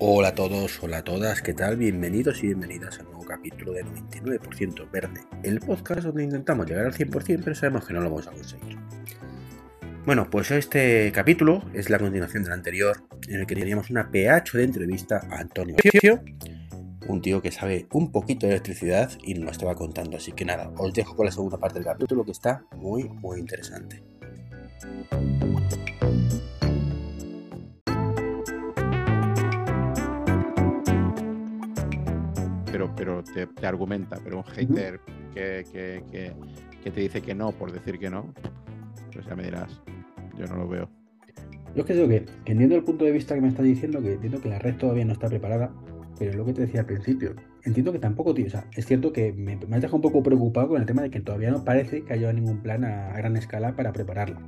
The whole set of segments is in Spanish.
Hola a todos, hola a todas, ¿qué tal? Bienvenidos y bienvenidas al nuevo capítulo de 99% Verde, el podcast donde intentamos llegar al 100% pero sabemos que no lo vamos a conseguir. Bueno, pues este capítulo es la continuación del anterior, en el que teníamos una PH de entrevista a Antonio un tío que sabe un poquito de electricidad y nos lo estaba contando. Así que nada, os dejo con la segunda parte del capítulo que está muy, muy interesante. Pero, pero te, argumenta, pero un hater que, que, te dice que no por decir que no, pues ya me dirás, yo no lo veo. Yo es que digo que, entiendo el punto de vista que me está diciendo, que entiendo que la red todavía no está preparada, pero es lo que te decía al principio. Entiendo que tampoco, tío, o sea, es cierto que me, me has dejado un poco preocupado con el tema de que todavía no parece que haya ningún plan a, gran escala para prepararlo.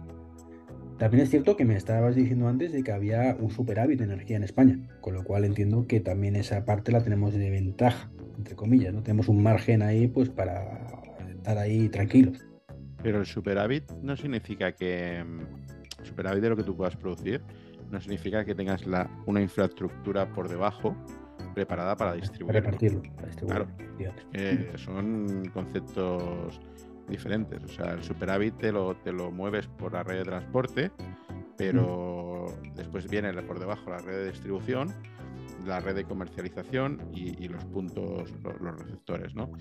También es cierto que me estabas diciendo antes de que había un superávit de energía en España, con lo cual entiendo que también esa parte la tenemos de ventaja entre comillas, ¿no? Tenemos un margen ahí pues para estar ahí tranquilos. Pero el superávit no significa que mm, superávit de lo que tú puedas producir no significa que tengas la, una infraestructura por debajo preparada para distribuirlo. Repartirlo, Claro. Eh, son conceptos diferentes. O sea, el superávit te lo, te lo mueves por la red de transporte, pero mm. después viene por debajo la red de distribución la red de comercialización y, los puntos, los, receptores, ¿no?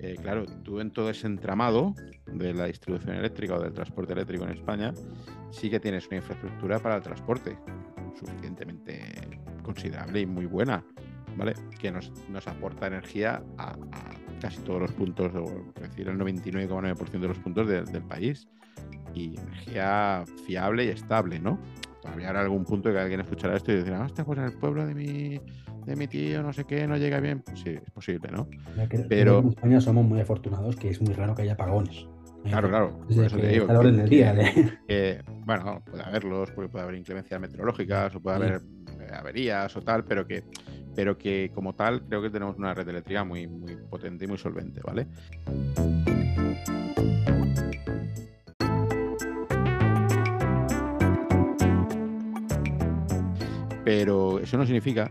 Eh, claro, tú en todo ese entramado de la distribución eléctrica o del transporte eléctrico en España, sí que tienes una infraestructura para el transporte suficientemente considerable y muy buena, ¿vale? Que nos, aporta energía a, casi todos los puntos, o es decir, el 99,9% de los puntos del país. Y energía fiable y estable, ¿no? Habrá algún punto que alguien escuchará esto y dirá, hostia, pues en el pueblo de mi, de mi tío, no sé qué, no llega bien. Pues sí, es posible, ¿no? Pero en España somos muy afortunados que es muy raro que haya apagones. Claro, claro. Por eso te digo. del día, bueno, puede haberlos, porque puede haber inclemencias meteorológicas o puede haber eh, averías o tal, pero que, pero que como tal creo que tenemos una red eléctrica muy, muy potente y muy solvente, ¿vale? Pero eso no significa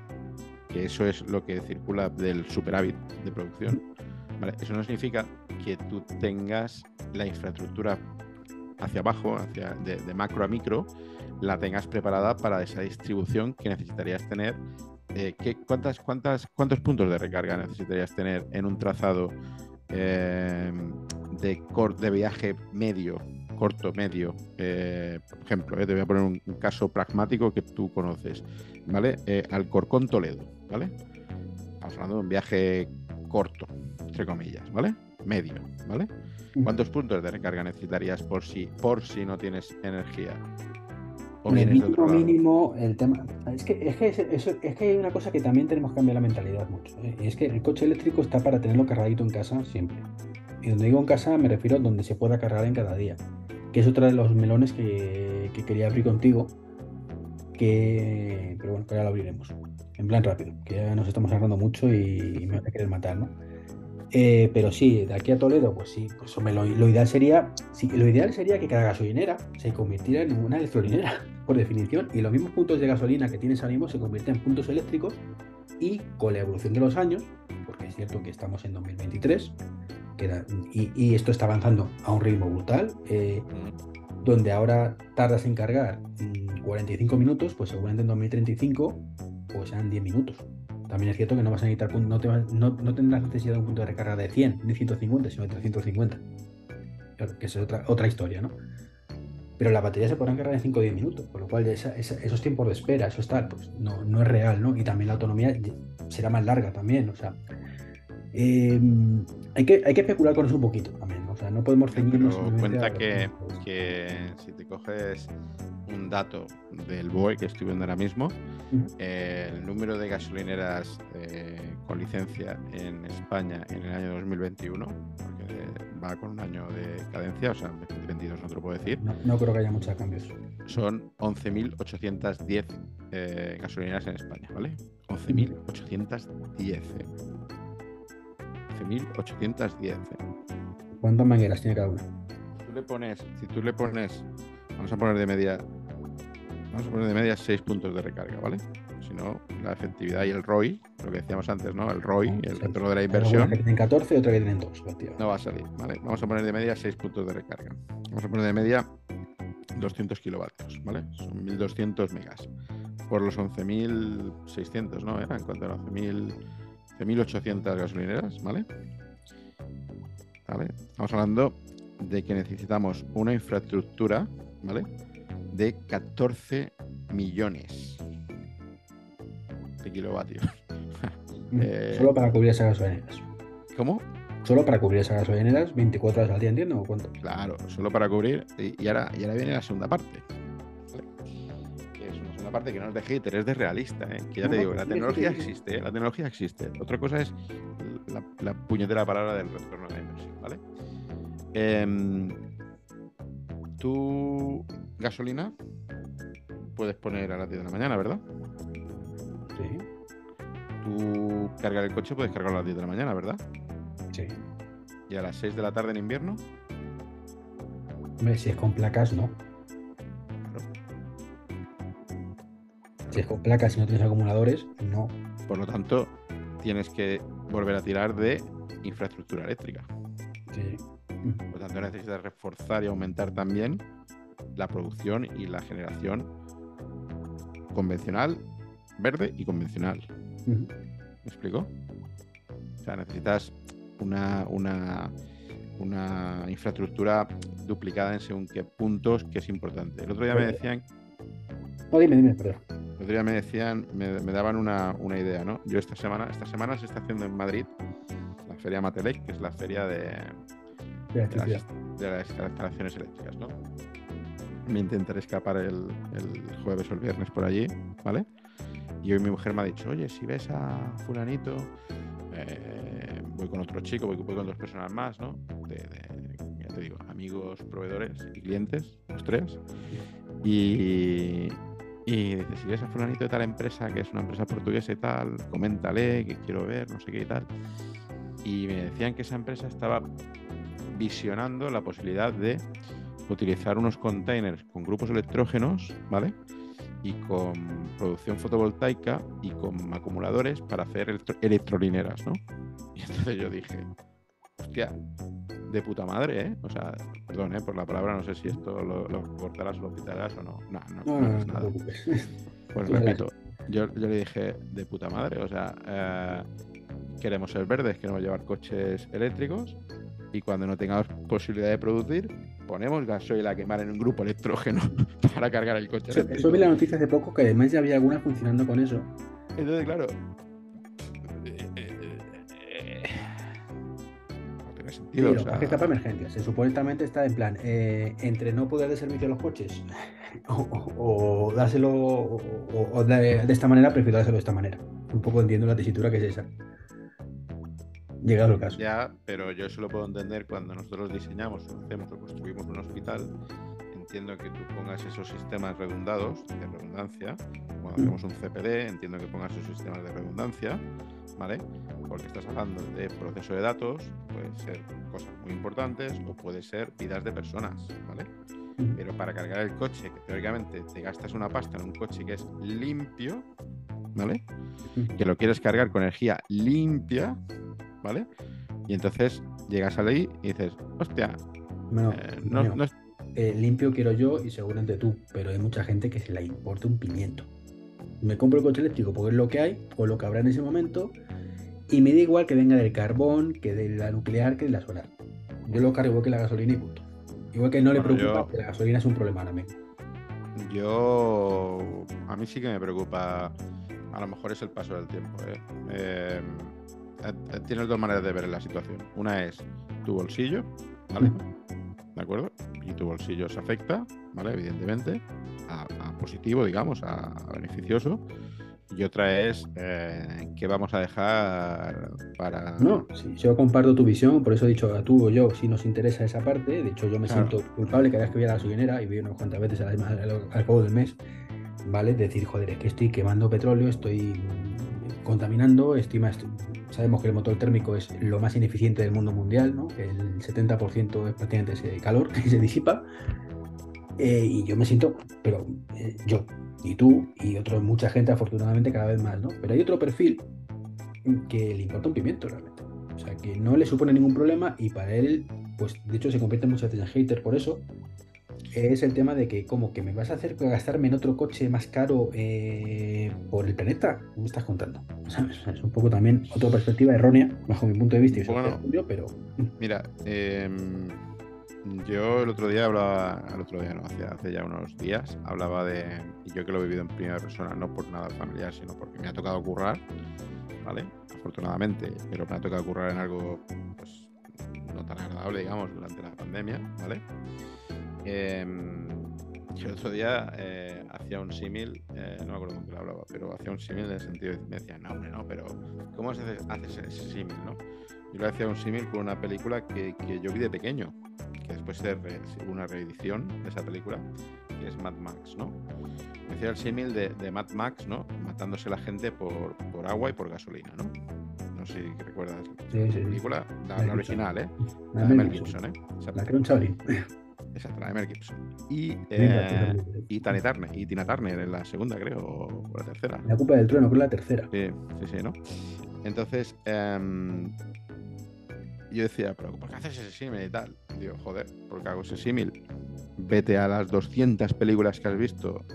que eso es lo que circula del superávit de producción. Eso no significa que tú tengas la infraestructura hacia abajo, hacia de, macro a micro, la tengas preparada para esa distribución que necesitarías tener. Eh, cuántas, cuántas, ¿Cuántos puntos de recarga necesitarías tener en un trazado eh, de, de viaje medio corto, medio. Eh, por ejemplo, eh, te voy a poner un, caso pragmático que tú conoces, ¿vale? Eh, Alcorcón Toledo, ¿vale? Estamos hablando de un viaje corto, entre comillas, ¿vale? Medio, ¿vale? ¿Cuántos puntos de recarga necesitarías por si, por si no tienes energía? O el mínimo, mínimo, el tema. Es que, es, que es, que hay una cosa que también tenemos que cambiar la mentalidad mucho. Y es que el coche eléctrico está para tenerlo cargadito en casa siempre. Y donde digo en casa me refiero a donde se pueda cargar en cada día es otra de los melones que, quería abrir contigo, que, pero bueno, que ahora lo abriremos, en plan rápido, que ya nos estamos agarrando mucho y, me va a querer matar. Eh, pero sí, de aquí a Toledo, pues sí, pues lo, ideal sería, lo ideal sería que cada gasolinera se convirtiera en una electrolinera, por definición, y los mismos puntos de gasolina que tienes ahora mismo se convierten en puntos eléctricos y con la evolución de los años, porque es cierto que estamos en 2023, y, esto está avanzando a un ritmo brutal, eh, donde ahora tardas en cargar 45 mm, minutos, pues seguramente en 2035 pues sean 10 minutos. También es cierto que no vas a necesitar, no, te no, tendrás necesidad de un punto de recarga de 100 ni 150, sino de 350. que es otra, otra historia, ¿no? Pero la batería se podrán cargar en 5 o 10 minutos, por lo cual esos tiempos de espera, eso está, pues no, no es real, ¿no? Y también la autonomía será más larga también, o sea, Em, hay, que, hay que especular con eso un poquito también. O sea, no podemos ceñirnos. cuenta que, que, si te coges un dato del BOE que estoy viendo ahora mismo, el número de gasolineras eh, con licencia en España en el año 2021, porque va con un año de cadencia, o sea, 2022 no te lo puedo decir. No, creo que haya muchos cambios. Son 11.810 eh, gasolineras en España, ¿vale? 11.810. 11.810. ¿Cuántas mangueras tiene cada una? Tú le pones, si tú le pones, vamos a poner de media, vamos a poner de media 6 puntos de recarga, ¿vale? Si sino la efectividad y el ROI, lo que decíamos antes, ¿no? El ROI, el retorno de la inversión. Una que tienen 14 y otra que tienen 2. No va a salir, ¿vale? Vamos a poner de media 6 puntos de recarga. Vamos a poner de media 200 kilovatios, ¿vale? Son 1200 megas. Por los 11.600, ¿no? Era en cuanto a 11.800 gasolineras, ¿vale? ¿vale? Estamos hablando de que necesitamos una infraestructura, ¿vale? De 14 millones de kilovatios. Mm, eh, Solo para cubrir esas gasolineras. ¿Cómo? Solo para cubrir esas gasolineras 24 horas al día, entiendo, ¿o cuánto? Claro, solo para cubrir. Y, ahora, y ahora viene la segunda parte. Segunda parte que no es de hater, es de realista. ¿eh? Que ya te digo, la tecnología existe, ¿eh? la tecnología existe. Otra cosa es la, puñetera palabra del retorno de la inversión, ¿vale? Em, tu gasolina puedes poner a las 10 de la mañana, ¿verdad? Sí. Tú cargar el coche puedes cargarlo a las 10 de la mañana, ¿verdad? Sí. ¿Y a las 6 de la tarde en invierno? Hombre, si es con placas, no. Si con placas y no tienes acumuladores, no. Por lo tanto, tienes que volver a tirar de infraestructura eléctrica. Sí. Por lo tanto, necesitas reforzar y aumentar también la producción y la generación convencional, verde y convencional. ¿Me explico? O sea, necesitas una, una, una infraestructura duplicada en según qué puntos que es importante. El otro día me decían. No, dime, dime, perdón. El otro día me decían, me, daban una, una, idea, ¿no? Yo esta semana, esta semana se está haciendo en Madrid la Feria Matelec, que es la feria de, de, las, instalaciones eléctricas, ¿no? Me intentaré escapar el, jueves o el viernes por allí, ¿vale? Y hoy mi mujer me ha dicho, oye, si ves a fulanito, eh, voy con otro chico, voy, con dos personas más, ¿no? De, ya te digo, amigos, proveedores y clientes, los tres. Y, y dice, si ves a fulanito de tal empresa, que es una empresa portuguesa y tal, coméntale, que quiero ver, no sé qué y tal. Y me decían que esa empresa estaba visionando la posibilidad de utilizar unos containers con grupos electrógenos, ¿vale? Y con producción fotovoltaica y con acumuladores para hacer electrolineras, ¿no? Y entonces yo dije, hostia, de puta madre, ¿eh? O sea, perdón, ¿eh? Por la palabra, no sé si esto lo, cortarás o lo quitarás o no. No, no, no, es nada. Pues repito, yo, yo, le dije, de puta madre, o sea, eh, queremos ser verdes, queremos llevar coches eléctricos y cuando no tengamos posibilidad de producir, ponemos gasoil a quemar en un grupo electrógeno para cargar el coche. Eso, eso vi la noticia hace poco que además ya había alguna funcionando con eso. Entonces, claro, que está para emergencias. Se supuestamente está en plan, eh, entre no poder de servicio a los coches o, dárselo o, de, esta manera, prefiero dárselo de esta manera. Un poco entiendo la tesitura que es esa. Llegado el caso. Ya, pero yo eso lo puedo entender cuando nosotros diseñamos o hacemos o construimos un hospital. Entiendo que tú pongas esos sistemas redundados de redundancia. Cuando hacemos un CPD, entiendo que pongas esos sistemas de redundancia, ¿vale? porque estás hablando de proceso de datos, puede ser cosas muy importantes o puede ser vidas de personas, ¿vale? Pero para cargar el coche, que teóricamente te gastas una pasta en un coche que es limpio, ¿vale? Que lo quieres cargar con energía limpia, ¿vale? Y entonces llegas a ahí y dices, hostia, eh, no, eh, limpio quiero yo y seguramente tú, pero hay mucha gente que se la importa un pimiento. Me compro el coche eléctrico porque es lo que hay o lo que habrá en ese momento y me da igual que venga del carbón, que de la nuclear, que de la solar. Yo lo cargo igual que la gasolina y punto. Igual que no le preocupa que la gasolina es un problema ahora mismo. Yo. A mí sí que me preocupa. A lo mejor es el paso del tiempo. ¿eh? Eh, eh, tienes dos maneras de ver la situación. Una es tu bolsillo, ¿vale? ¿De acuerdo? Y tu bolsillo se afecta, ¿vale? Evidentemente, a, a positivo, digamos, a, a beneficioso y otra es eh, qué vamos a dejar para... No, sí, yo comparto tu visión, por eso he dicho a tú o yo, si nos interesa esa parte, de hecho yo me siento culpable cada vez que voy a la gasolinera y voy unas cuantas veces al, al, cabo del mes, ¿vale? Decir, joder, es que estoy quemando petróleo, estoy contaminando, estoy más... Sabemos que el motor térmico es lo más ineficiente del mundo mundial, ¿no? El 70% es prácticamente ese calor que se disipa Eh, y yo me siento, pero eh, yo, y tú, y otro, mucha gente, afortunadamente, cada vez más, ¿no? Pero hay otro perfil que le importa un pimiento realmente. O sea, que no le supone ningún problema y para él, pues de hecho se convierte muchas veces en hater por eso. Es el tema de que, como que me vas a hacer gastarme en otro coche más caro eh, por el planeta. ¿Qué me estás contando? Es un poco también otra perspectiva errónea, bajo mi punto de vista. Y bueno, pero. Mira, eh yo el otro día hablaba, el otro día no, hace, ya unos días, hablaba de, y yo que lo he vivido en primera persona, no por nada familiar, sino porque me ha tocado currar, ¿vale? Afortunadamente, pero me ha tocado currar en algo, pues, no tan agradable, digamos, durante la pandemia, ¿vale? Em, yo el otro día eh, hacía un símil, eh, no me acuerdo con lo hablaba, pero hacía un símil en el sentido de me decía, no, hombre, no, pero ¿cómo haces, ese símil, no? Yo le hacía un símil con una película que, que yo vi de pequeño, que después de una reedición de esa película, que es Mad Max, ¿no? Me decía el símil de, de, Mad Max, ¿no? Matándose la gente por, por, agua y por gasolina, ¿no? Sé si recuerdas sí, la película, la, original, ¿eh? La, de Mel Gibson, ¿eh? la chavalín. Exacto, la de Mel Gibson. Y, eh, y, Tina Turner, y Tina Turner en la segunda, creo, o la tercera. La Copa del Trono, creo la tercera. Sí, sí, sí, ¿no? Entonces, eh, yo decía, pero ¿por qué haces ese símil y tal? Digo, joder, ¿por qué hago ese símil? Vete a las 200 películas que has visto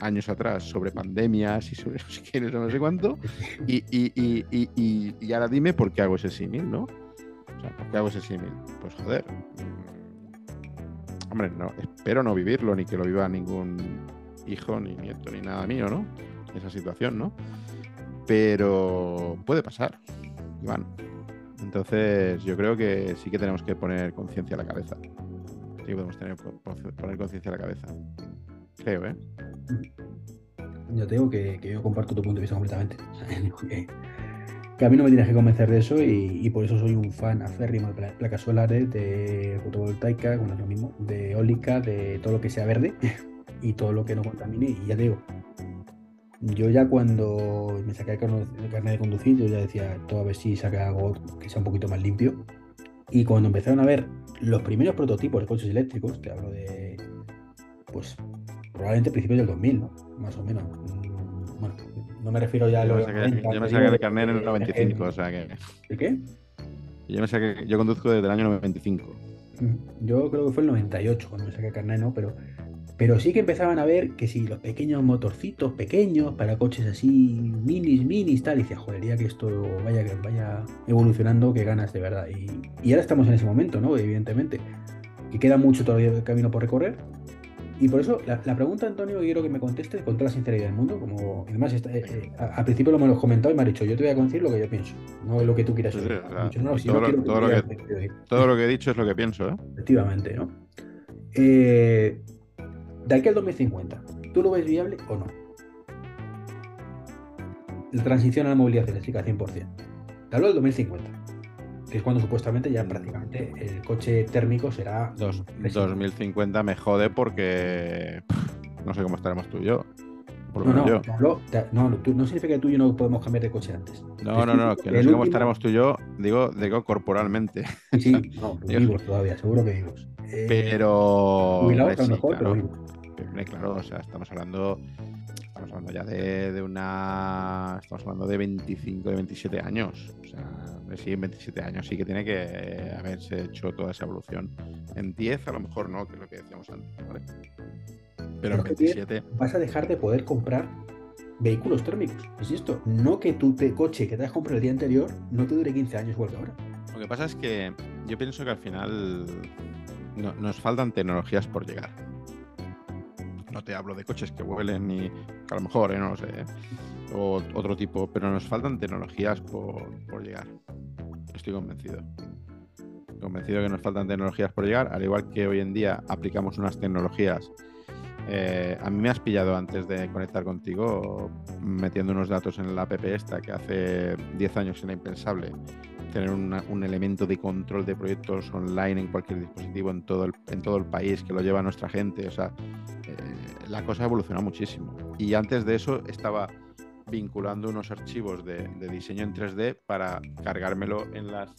años atrás sobre pandemias y sobre no sé quiénes no sé cuánto, y, y, y, y, ahora dime por qué hago ese símil, ¿no? O sea, ¿por qué hago ese símil? Pues joder. Mm, hombre, no, espero no vivirlo, ni que lo viva ningún hijo, ni nieto, ni nada mío, ¿no? Esa situación, ¿no? Pero puede pasar, Iván. Entonces, yo creo que sí que tenemos que poner conciencia a la cabeza. Sí podemos tener, poner conciencia a la cabeza. Creo, ¿eh? Yo te digo que, yo comparto tu punto de vista completamente. que, a mí no me tienes que convencer de eso y, por eso soy un fan aférrimo de placas solares, de fotovoltaica, bueno, es lo mismo, de eólica, de todo lo que sea verde y todo lo que no contamine. Y ya te digo, yo ya cuando me saqué el carnet de conducir, yo ya decía, todo a ver si saca algo que sea un poquito más limpio. Y cuando empezaron a ver los primeros prototipos de coches eléctricos, te hablo de, pues, probablemente principios del 2000, ¿no? Más o menos. Mm, bueno, no me refiero ya a los... Yo me saqué, el carnet en el 95, o sea que... ¿De qué? Yo, me saqué, yo conduzco desde el año 95. Yo creo que fue el 98 cuando me saqué el carnet, ¿no? Pero pero sí que empezaban a ver que si los pequeños motorcitos pequeños para coches así, minis, minis, tal, y decía, jodería que esto vaya, vaya evolucionando, que ganas de verdad. Y, y, ahora estamos en ese momento, ¿no? Evidentemente. Que queda mucho todavía camino por recorrer. Y por eso la, pregunta, Antonio, quiero que me conteste con toda la sinceridad del mundo. Como además, eh, eh, al principio lo hemos comentado y me ha dicho, yo te voy a decir lo que yo pienso, no lo que tú quieras oír. todo, lo que he dicho es lo que pienso, ¿eh? Efectivamente, ¿no? Eh, de aquí al 2050, ¿tú lo ves viable o no? La transición a la movilidad eléctrica 100%. Te hablo del 2050, que es cuando supuestamente ya prácticamente el coche térmico será... Dos, 2050 me jode porque no sé cómo estaremos tú y yo. no, no, yo. no, no, significa que tú y yo no podemos cambiar de coche antes. No, no, no, que no sé cómo estaremos tú y yo, digo, digo corporalmente. Sí, no, vivos todavía, seguro que vivos. Eh, pero. Jubilados a lo mejor, pero vivos claro, o sea, estamos hablando, estamos hablando ya de, una, estamos hablando de 25, de 27 años, o sea, sí, en 27 años sí que tiene que haberse hecho toda esa evolución. En 10 a lo mejor no, que es lo que decíamos antes, ¿vale? Pero en 27... Vas a dejar de poder comprar vehículos térmicos. Es esto, no que tu te, coche que te has comprado el día anterior no te dure 15 años igual que ahora. Lo que pasa es que yo pienso que al final nos faltan tecnologías por llegar no te hablo de coches que vuelen ni a lo mejor, ¿eh? no sé, ¿eh? o otro tipo, pero nos faltan tecnologías por, llegar. Estoy convencido. Convencido que nos faltan tecnologías por llegar, al igual que hoy en día aplicamos unas tecnologías. Eh, a mí me has pillado antes de conectar contigo metiendo unos datos en la app esta que hace 10 años era impensable tener un elemento de control de proyectos online en cualquier dispositivo en todo el, en todo el país que lo lleva nuestra gente. O sea, la cosa ha evolucionado muchísimo. Y antes de eso estaba vinculando unos archivos de, diseño en 3D para cargármelo en las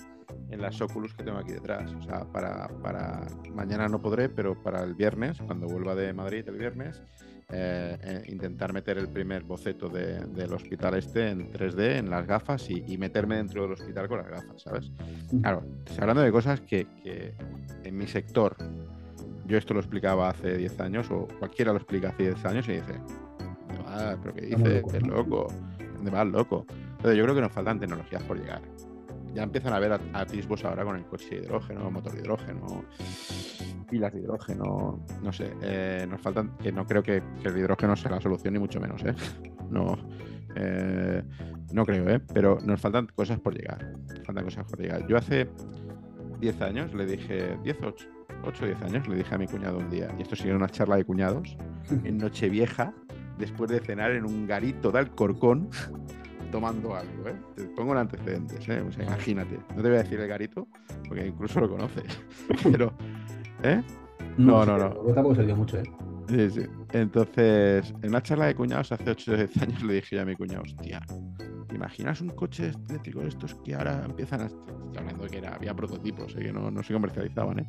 en las Oculus que tengo aquí detrás. O sea, para, para mañana no podré, pero para el viernes, cuando vuelva de Madrid el viernes, eh, eh, intentar meter el primer boceto del hospital este en 3D en las gafas y, meterme dentro del hospital con las gafas, ¿sabes? Claro, estoy hablando de cosas que, en mi sector, yo esto lo explicaba hace 10 años o cualquiera lo explica hace 10 años y dice, ah, pero ¿qué dices? Es loco, ¿dónde vas, loco? Entonces yo creo que nos faltan tecnologías por llegar ya empiezan a ver atisbos ahora con el coche de hidrógeno, motor de hidrógeno, pilas de hidrógeno, no sé, eh, nos faltan, que no creo que, el hidrógeno sea la solución ni mucho menos, ¿eh? No, eh, no creo, ¿eh? Pero nos faltan cosas por llegar, faltan cosas por llegar. Yo hace 10 años le dije, 10, 8, 8 10 años, le dije a mi cuñado un día, y esto sigue una charla de cuñados, en Nochevieja, después de cenar en un garito de Alcorcón, tomando algo, ¿eh? Te pongo en antecedentes, ¿eh? O sea, imagínate. No te voy a decir el garito, porque incluso lo conoces. Pero, ¿eh? No, no, no. no. tampoco dio mucho, ¿eh? Sí, sí. Entonces, en una charla de cuñados hace 8 o 10 años le dije a mi cuñado, hostia, ¿te imaginas un coche eléctrico de estos que ahora empiezan a... Estoy hablando de que era, había prototipos, ¿eh? que no, no se comercializaban, ¿eh?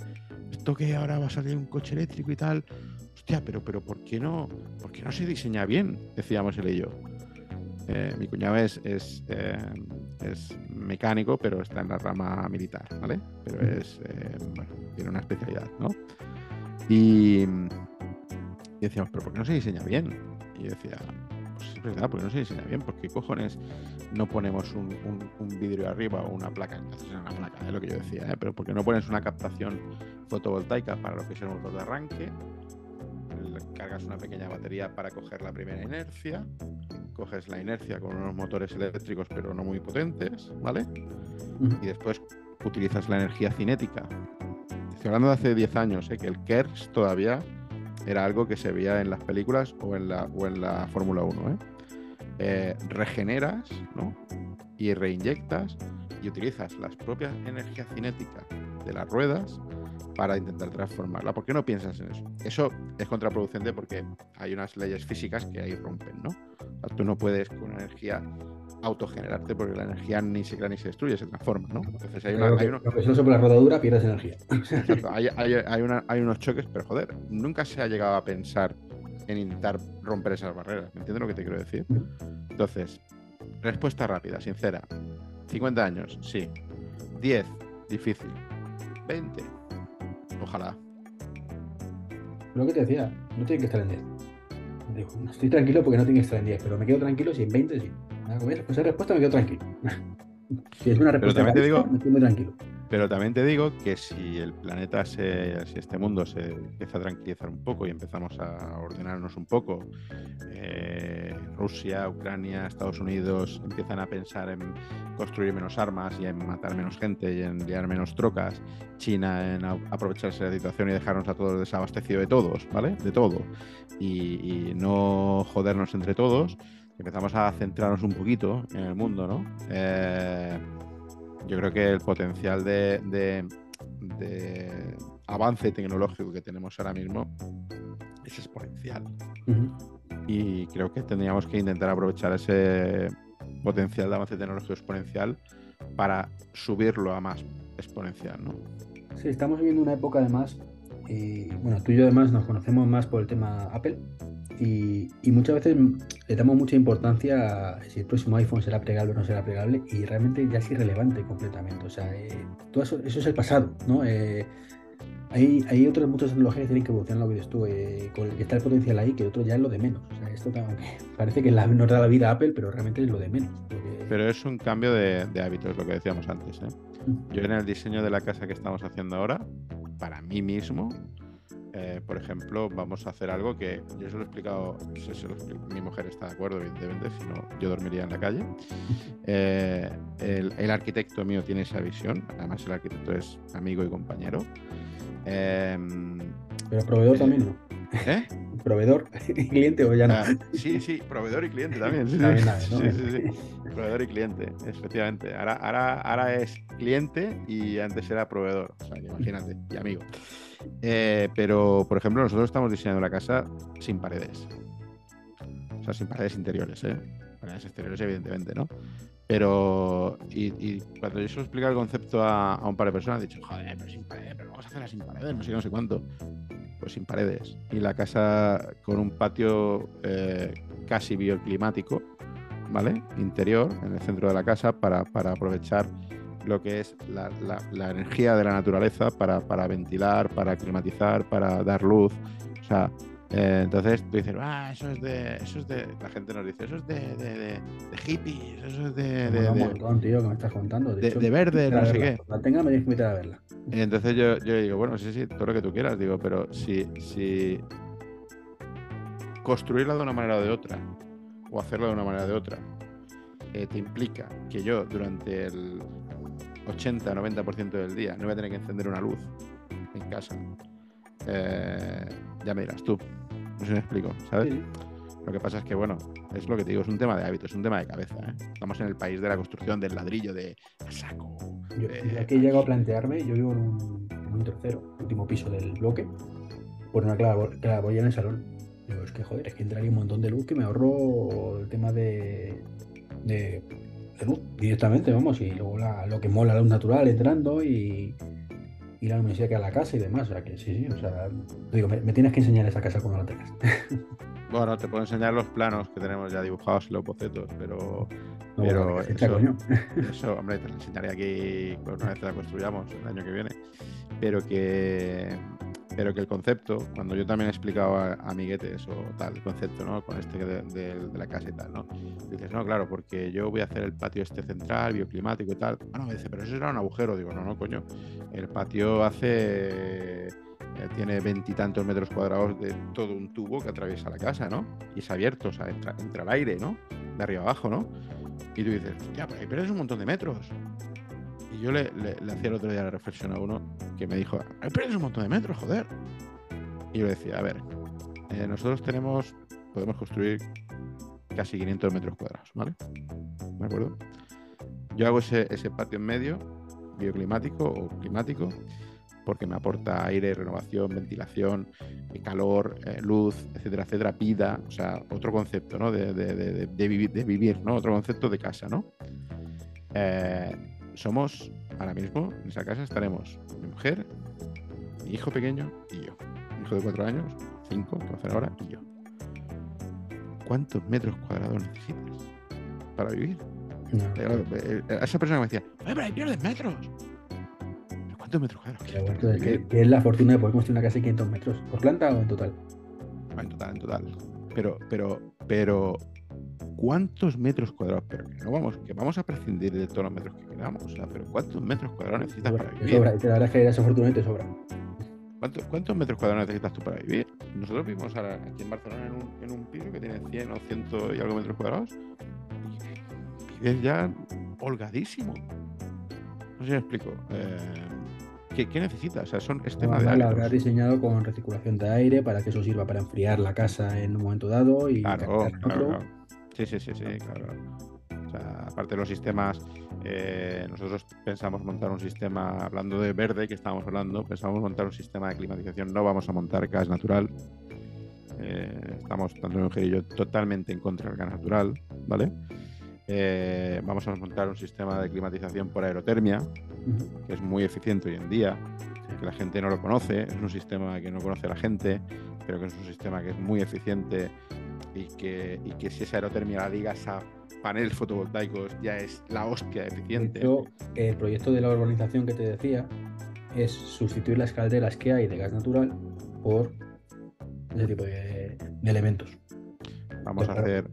Esto que ahora va a salir un coche eléctrico y tal, hostia, pero, pero ¿por qué no, por qué no se diseña bien? Decíamos él y yo. Eh, mi cuñado es, eh, es, mecánico, pero está en la rama militar, ¿vale? Pero es, eh, bueno, tiene una especialidad, ¿no? Y, decíamos, ¿pero por qué no se diseña bien? Y yo decía, pues es verdad, porque no se diseña bien, porque cojones no ponemos un, vidrio arriba o una placa, entonces una placa, es lo que yo decía, pero porque no pones una captación fotovoltaica para lo que es el motor de arranque, cargas una pequeña batería para coger la primera inercia, coges la inercia con unos motores eléctricos pero no muy potentes, ¿vale? Y después utilizas la energía cinética. Estoy hablando de hace 10 años, ¿eh? que el KERS todavía era algo que se veía en las películas o en la, o en la Fórmula 1. ¿eh? ¿eh? regeneras ¿no? y reinyectas y utilizas las propias energías cinéticas de las ruedas para intentar transformarla. ¿Por qué no piensas en eso? Eso es contraproducente porque hay unas leyes físicas que ahí rompen, ¿no? tú no puedes con energía autogenerarte porque la energía ni se crea ni se destruye, se transforma, ¿no? Entonces hay, una, hay sobre la rodadura pierdes energía. Exacto, hay, hay, unos choques, pero joder, nunca se ha llegado a pensar en intentar romper esas barreras. ¿Me entiendes lo que te quiero decir? Entonces, respuesta rápida, sincera. 50 años, sí. 10, difícil. 20, ojalá. Lo que te decía, no tiene que estar en 10 estoy tranquilo porque no tiene que estar en 10, pero me quedo tranquilo si en 20 sí. Esa respuesta me quedo tranquilo. si es una respuesta pero también te digo, me quedo tranquilo. Pero también te digo que si el planeta, se, si este mundo se empieza a tranquilizar un poco y empezamos a ordenarnos un poco, eh, Rusia, Ucrania, Estados Unidos empiezan a pensar en construir menos armas y en matar menos gente y en liar menos trocas, China en aprovecharse de la situación y dejarnos a todos desabastecidos de todos, ¿vale? De todo. Y, no jodernos entre todos, empezamos a centrarnos un poquito en el mundo, ¿no? Eh, yo creo que el potencial de, avance tecnológico que tenemos ahora mismo es exponencial. Y creo que tendríamos que intentar aprovechar ese potencial de avance tecnológico exponencial para subirlo a más exponencial, ¿no? Sí, estamos viviendo una época además, y bueno, tú y yo además nos conocemos más por el tema Apple, y, muchas veces le damos mucha importancia a si el próximo iPhone será plegable o no será plegable y realmente ya es irrelevante completamente. O sea, eh, todo eso, es el pasado, ¿no? Eh, hay, hay otras muchas tecnologías que tienen que evolucionar, lo que dices tú, eh, con, que está el potencial ahí, que otro ya es lo de menos. O sea, esto parece que la, nos da la vida a Apple, pero realmente es lo de menos. Pero es un cambio de, de hábitos, lo que decíamos antes. Mm. Yo en el diseño de la casa que estamos haciendo ahora, para mí mismo, eh, por ejemplo, vamos a hacer algo que yo se lo he explicado, mi mujer está de acuerdo, evidentemente, si no, yo dormiría en la calle. Eh, el, arquitecto mío tiene esa visión, además el arquitecto es amigo y compañero. Em, Pero proveedor eh, también, ¿no? ¿Eh? ¿Proveedor y cliente o ya no? Ah, sí, sí, proveedor y cliente también. Sí, sí, Proveedor y cliente, efectivamente. Ahora, ahora, ahora es cliente y antes era proveedor. O sea, imagínate, y amigo. Eh, pero, por ejemplo, nosotros estamos diseñando la casa sin paredes. O sea, sin paredes interiores, ¿eh? Paredes exteriores, evidentemente, ¿no? Pero, y, cuando yo se lo explica el concepto a, un par de personas, he dicho, joder, pero sin paredes, pero vamos a hacerla sin paredes, no sé no sé cuánto. Pues sin paredes. Y la casa con un patio eh, casi bioclimático, ¿vale? Interior, en el centro de la casa, para, para aprovechar lo que es la, la, energía de la naturaleza para, para, ventilar, para climatizar, para dar luz. O sea, eh, entonces tú dices, ah, eso es de, eso es de, la gente nos dice, eso es de, de, de, hippies, eso es de, de, un montón, tío, que me estás contando. De, verde, no sé qué. La tenga, me tienes que invitar a verla. Y entonces yo, yo digo, bueno, sí, sí, todo lo que tú quieras, digo, pero si, si construirla de una manera o de otra, o hacerlo de una manera o de otra, eh, te implica que yo durante el 80-90% del día no voy a tener que encender una luz en casa, eh, ya me dirás tú. No sé si me explico, ¿sabes? Lo que pasa es que, bueno, es lo que te digo, es un tema de hábito, es un tema de cabeza. ¿eh? Estamos en el país de la construcción, del ladrillo, de saco. Yo, aquí llego a plantearme, yo vivo en un, tercero, último piso del bloque, por una claraboya en el salón. Digo, es que joder, es que entraría un montón de luz que me ahorro el tema de, de, luz directamente, vamos, y luego lo que mola la luz natural entrando y, y la luminosidad que a la casa y demás. O sea, que sí, sí, o sea, digo, me, tienes que enseñar esa casa cuando la tengas. bueno, te puedo enseñar los planos que tenemos ya dibujados en los bocetos, pero. pero eso, eso, hombre, te lo enseñaré aquí una vez la construyamos el año que viene. Pero que pero que el concepto, cuando yo también he explicado a, amiguetes o tal, el concepto, ¿no? Con este de, la casa y tal, ¿no? dices, no, claro, porque yo voy a hacer el patio este central, bioclimático y tal. Bueno, me dice, pero eso será un agujero. Digo, no, no, coño. El patio hace. Eh, tiene veintitantos metros cuadrados de todo un tubo que atraviesa la casa, ¿no? Y es abierto, o sea, entra, entra el aire, ¿no? De arriba abajo, ¿no? Y tú dices, hostia, pero ahí pierdes un montón de metros. Yo le, hacía el otro día la reflexión a uno que me dijo, es un montón de metros, joder. Y yo le decía, a ver, eh, nosotros tenemos, podemos construir casi 500 metros cuadrados, ¿vale? ¿De acuerdo? Yo hago ese, patio en medio, bioclimático o climático, porque me aporta aire, renovación, ventilación, eh, calor, eh, luz, etcétera, etcétera, vida, o sea, otro concepto, ¿no? De, de, vivir, de vivir, ¿no? Otro concepto de casa, ¿no? Eh, somos, ahora mismo, en esa casa estaremos mi mujer, mi hijo pequeño y yo. Mi hijo de cuatro años, cinco, que va a hacer ahora, y yo. ¿Cuántos metros cuadrados necesitas para vivir? Eh, eh, a esa persona me decía, ¡ay, pero ahí pierdes metros! ¿Cuántos metros cuadrados? Que, es la fortuna de poder construir una casa de 500 metros. ¿Por planta o en total? En total, en total. Pero, pero, pero ¿cuántos metros cuadrados? Pero que no vamos, que vamos a prescindir de todos los metros que queramos. O sea, pero ¿cuántos metros cuadrados necesitas para vivir? Sobra, la verdad es que desafortunadamente sobra. ¿Cuántos, metros cuadrados necesitas tú para vivir? Nosotros vivimos aquí en Barcelona en un, en un piso que tiene 100 o 100 y algo metros cuadrados. Y es ya holgadísimo. No sé si me explico. Eh, ¿qué, necesitas? O sea, son, es tema de diseñado con recirculación de aire para que eso sirva para enfriar la casa en un momento dado y claro, claro. Sí, sí, sí, sí, claro. O sea, aparte de los sistemas, eh, nosotros pensamos montar un sistema, hablando de verde que estábamos hablando, pensamos montar un sistema de climatización, no vamos a montar gas natural. Eh, estamos, tanto mujer y yo, totalmente en contra del gas natural, ¿vale? Eh, vamos a montar un sistema de climatización por aerotermia, que es muy eficiente hoy en día, que la gente no lo conoce, es un sistema que no conoce la gente, pero que es un sistema que es muy eficiente y que, y que si esa aerotermia la digas a paneles fotovoltaicos ya es la hostia eficiente. el proyecto de la urbanización que te decía es sustituir las calderas que hay de gas natural por ese tipo de, elementos. Vamos a hacer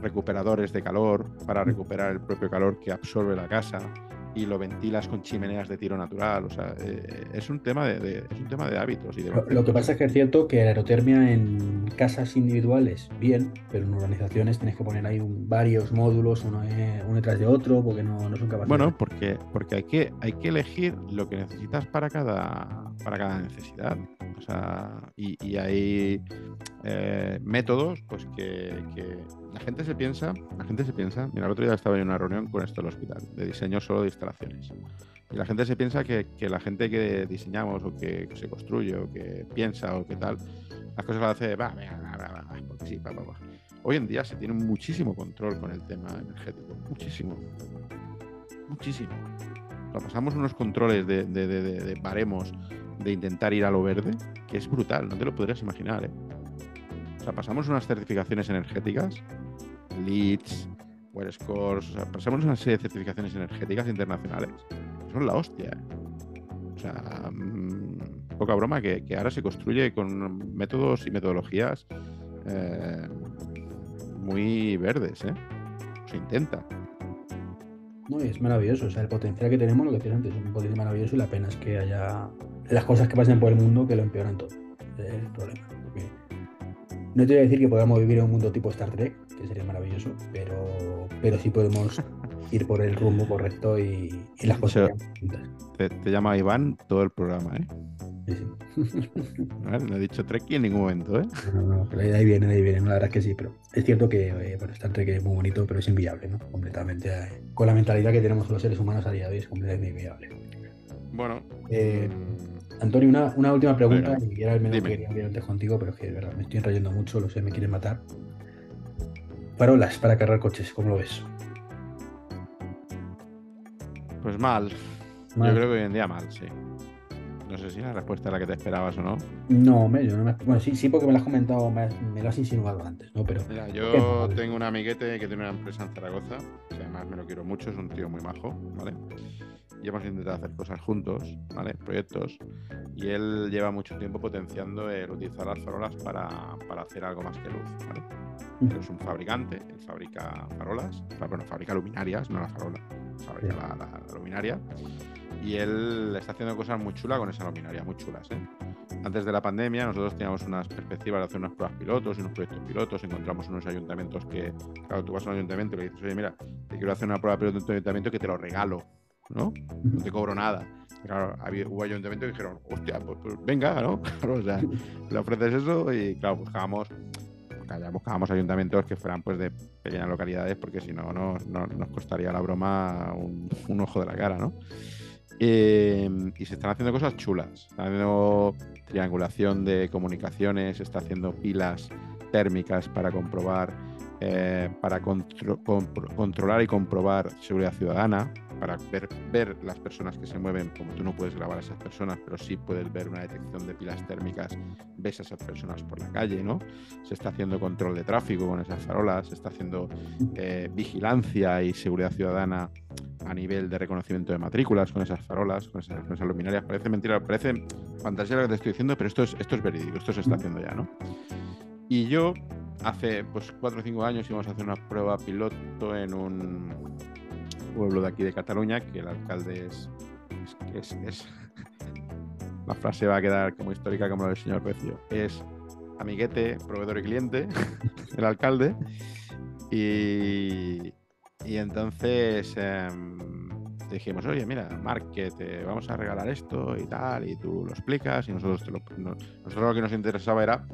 recuperadores de calor para recuperar el propio calor que absorbe la casa y lo ventilas con chimeneas de tiro natural. O sea, eh, es, un tema de, es un tema de hábitos. Y de lo, que pasa es que es cierto que la aerotermia en casas individuales, bien, pero en urbanizaciones tienes que poner ahí varios módulos, uno, uno, detrás de otro, porque no, no son capaces. Bueno, porque, porque hay, que, hay que elegir lo que necesitas para cada, para cada necesidad. O sea, y, hay eh, métodos pues que, la gente se piensa, la gente se piensa, mira, el otro día estaba en una reunión con esto del hospital, de diseño solo de instalaciones. Y la gente se piensa que, la gente que diseñamos o que, se construye o que piensa o que tal, las cosas las hace, va, va, va, va, porque sí, va, va, Hoy en día se tiene muchísimo control con el tema energético, muchísimo, muchísimo. pasamos unos controles de, de, de, baremos de intentar ir a lo verde, que es brutal, no te lo podrías imaginar. ¿eh? Pasamos unas certificaciones energéticas, LEEDs, Well Scores, o sea, pasamos una serie de certificaciones energéticas internacionales. son la hostia. ¿eh? O sea, mm, poca broma, que, ahora se construye con métodos y metodologías eh, muy verdes, ¿eh? Se intenta. No, es maravilloso. O sea, el potencial que tenemos, lo que tiene antes, es un potencial maravilloso y la pena es que haya las cosas que pasen por el mundo que lo empeoran todo. es el problema. No te voy a decir que podamos vivir en un mundo tipo Star Trek, que sería maravilloso, pero, pero sí podemos ir por el rumbo correcto y, las cosas. te, te llama Iván todo el programa, ¿eh? No, he dicho Trek en ningún momento, ¿eh? No, no, pero ahí viene, ahí viene, la verdad es que sí, pero es cierto que eh, bueno, Star Trek es muy bonito, pero es inviable, ¿no? Completamente. Eh, con la mentalidad que tenemos los seres humanos a día de hoy es completamente inviable. Bueno. Eh, mm, Antonio, una, una, última pregunta, y era el menos que quería antes contigo, pero es que de verdad me estoy enrayando mucho, lo sé, me quieren matar. Parolas para cargar coches, ¿cómo lo ves? Pues mal. mal. Yo creo que hoy en día mal, sí. No sé si la respuesta es la que te esperabas o no. No, me, yo no me, bueno, sí, sí, porque me lo has comentado, me, lo has insinuado antes, ¿no? Pero. Mira, yo tengo un amiguete que tiene una empresa en Zaragoza, que además me lo quiero mucho, es un tío muy majo, ¿vale? Y hemos intentado hacer cosas juntos, ¿vale? Proyectos. Y él lleva mucho tiempo potenciando el utilizar las farolas para, para hacer algo más que luz, ¿vale? Él es un fabricante, él fabrica farolas, bueno, fabrica luminarias, no la farola, fabrica la, la, la luminaria y él está haciendo cosas muy chulas con esa luminaria, muy chulas. ¿eh? Antes de la pandemia nosotros teníamos unas perspectivas de hacer unas pruebas pilotos y unos proyectos pilotos, encontramos unos ayuntamientos que, claro, tú vas a un ayuntamiento y le dices, oye, mira, te quiero hacer una prueba piloto en tu ayuntamiento que te lo regalo, ¿no? No te cobro nada. Claro, había, hubo ayuntamientos que dijeron, hostia, pues, pues venga, ¿no? Claro, o sea, le ofreces eso y claro, buscábamos buscábamos ayuntamientos que fueran pues de pequeñas localidades porque si no, no, nos costaría la broma un, un ojo de la cara, ¿no? Em, y se están haciendo cosas chulas. Están haciendo triangulación de comunicaciones, se está haciendo pilas térmicas para comprobar, eh, para controlar y comprobar seguridad ciudadana, para ver, las personas que se mueven, como tú no puedes grabar a esas personas, pero sí puedes ver una detección de pilas térmicas, ves a esas personas por la calle, ¿no? Se está haciendo control de tráfico con esas farolas, se está haciendo eh, vigilancia y seguridad ciudadana a nivel de reconocimiento de matrículas con esas farolas, con esas, luminarias. Parece mentira, parece fantasía lo que te estoy diciendo, pero esto es, esto es verídico, esto se está haciendo ya, ¿no? Y yo hace pues cuatro o cinco años íbamos a hacer una prueba piloto en un pueblo de aquí de Cataluña, que el alcalde es, es, la frase va a quedar como histórica como la del señor Pecio. Es amiguete, proveedor y cliente, el alcalde. Y, y entonces em, dijimos, oye, mira, Mark, que te vamos a regalar esto y tal, y tú lo explicas, y nosotros, te lo, nosotros lo que nos interesaba era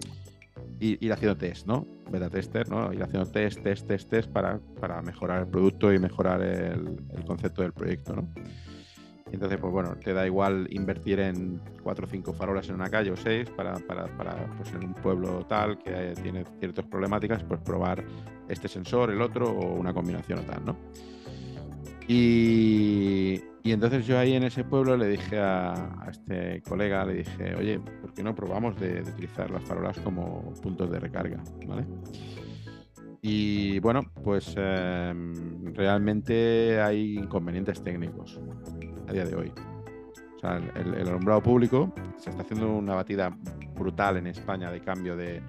ir, haciendo test, ¿no? Beta tester, ¿no? Ir haciendo test, test, test, test para, para mejorar el producto y mejorar el, el, concepto del proyecto, ¿no? Entonces, pues bueno, te da igual invertir en cuatro o cinco farolas en una calle o seis para, para, para pues en un pueblo tal que tiene ciertas problemáticas, pues probar este sensor, el otro o una combinación o tal, ¿no? Y, entonces yo ahí en ese pueblo le dije a, este colega, le dije, oye, ¿por qué no probamos de, utilizar las farolas como puntos de recarga? ¿Vale? Y bueno, pues em, realmente hay inconvenientes técnicos a día de hoy. O sea, el, alumbrado público se está haciendo una batida brutal en España de cambio de,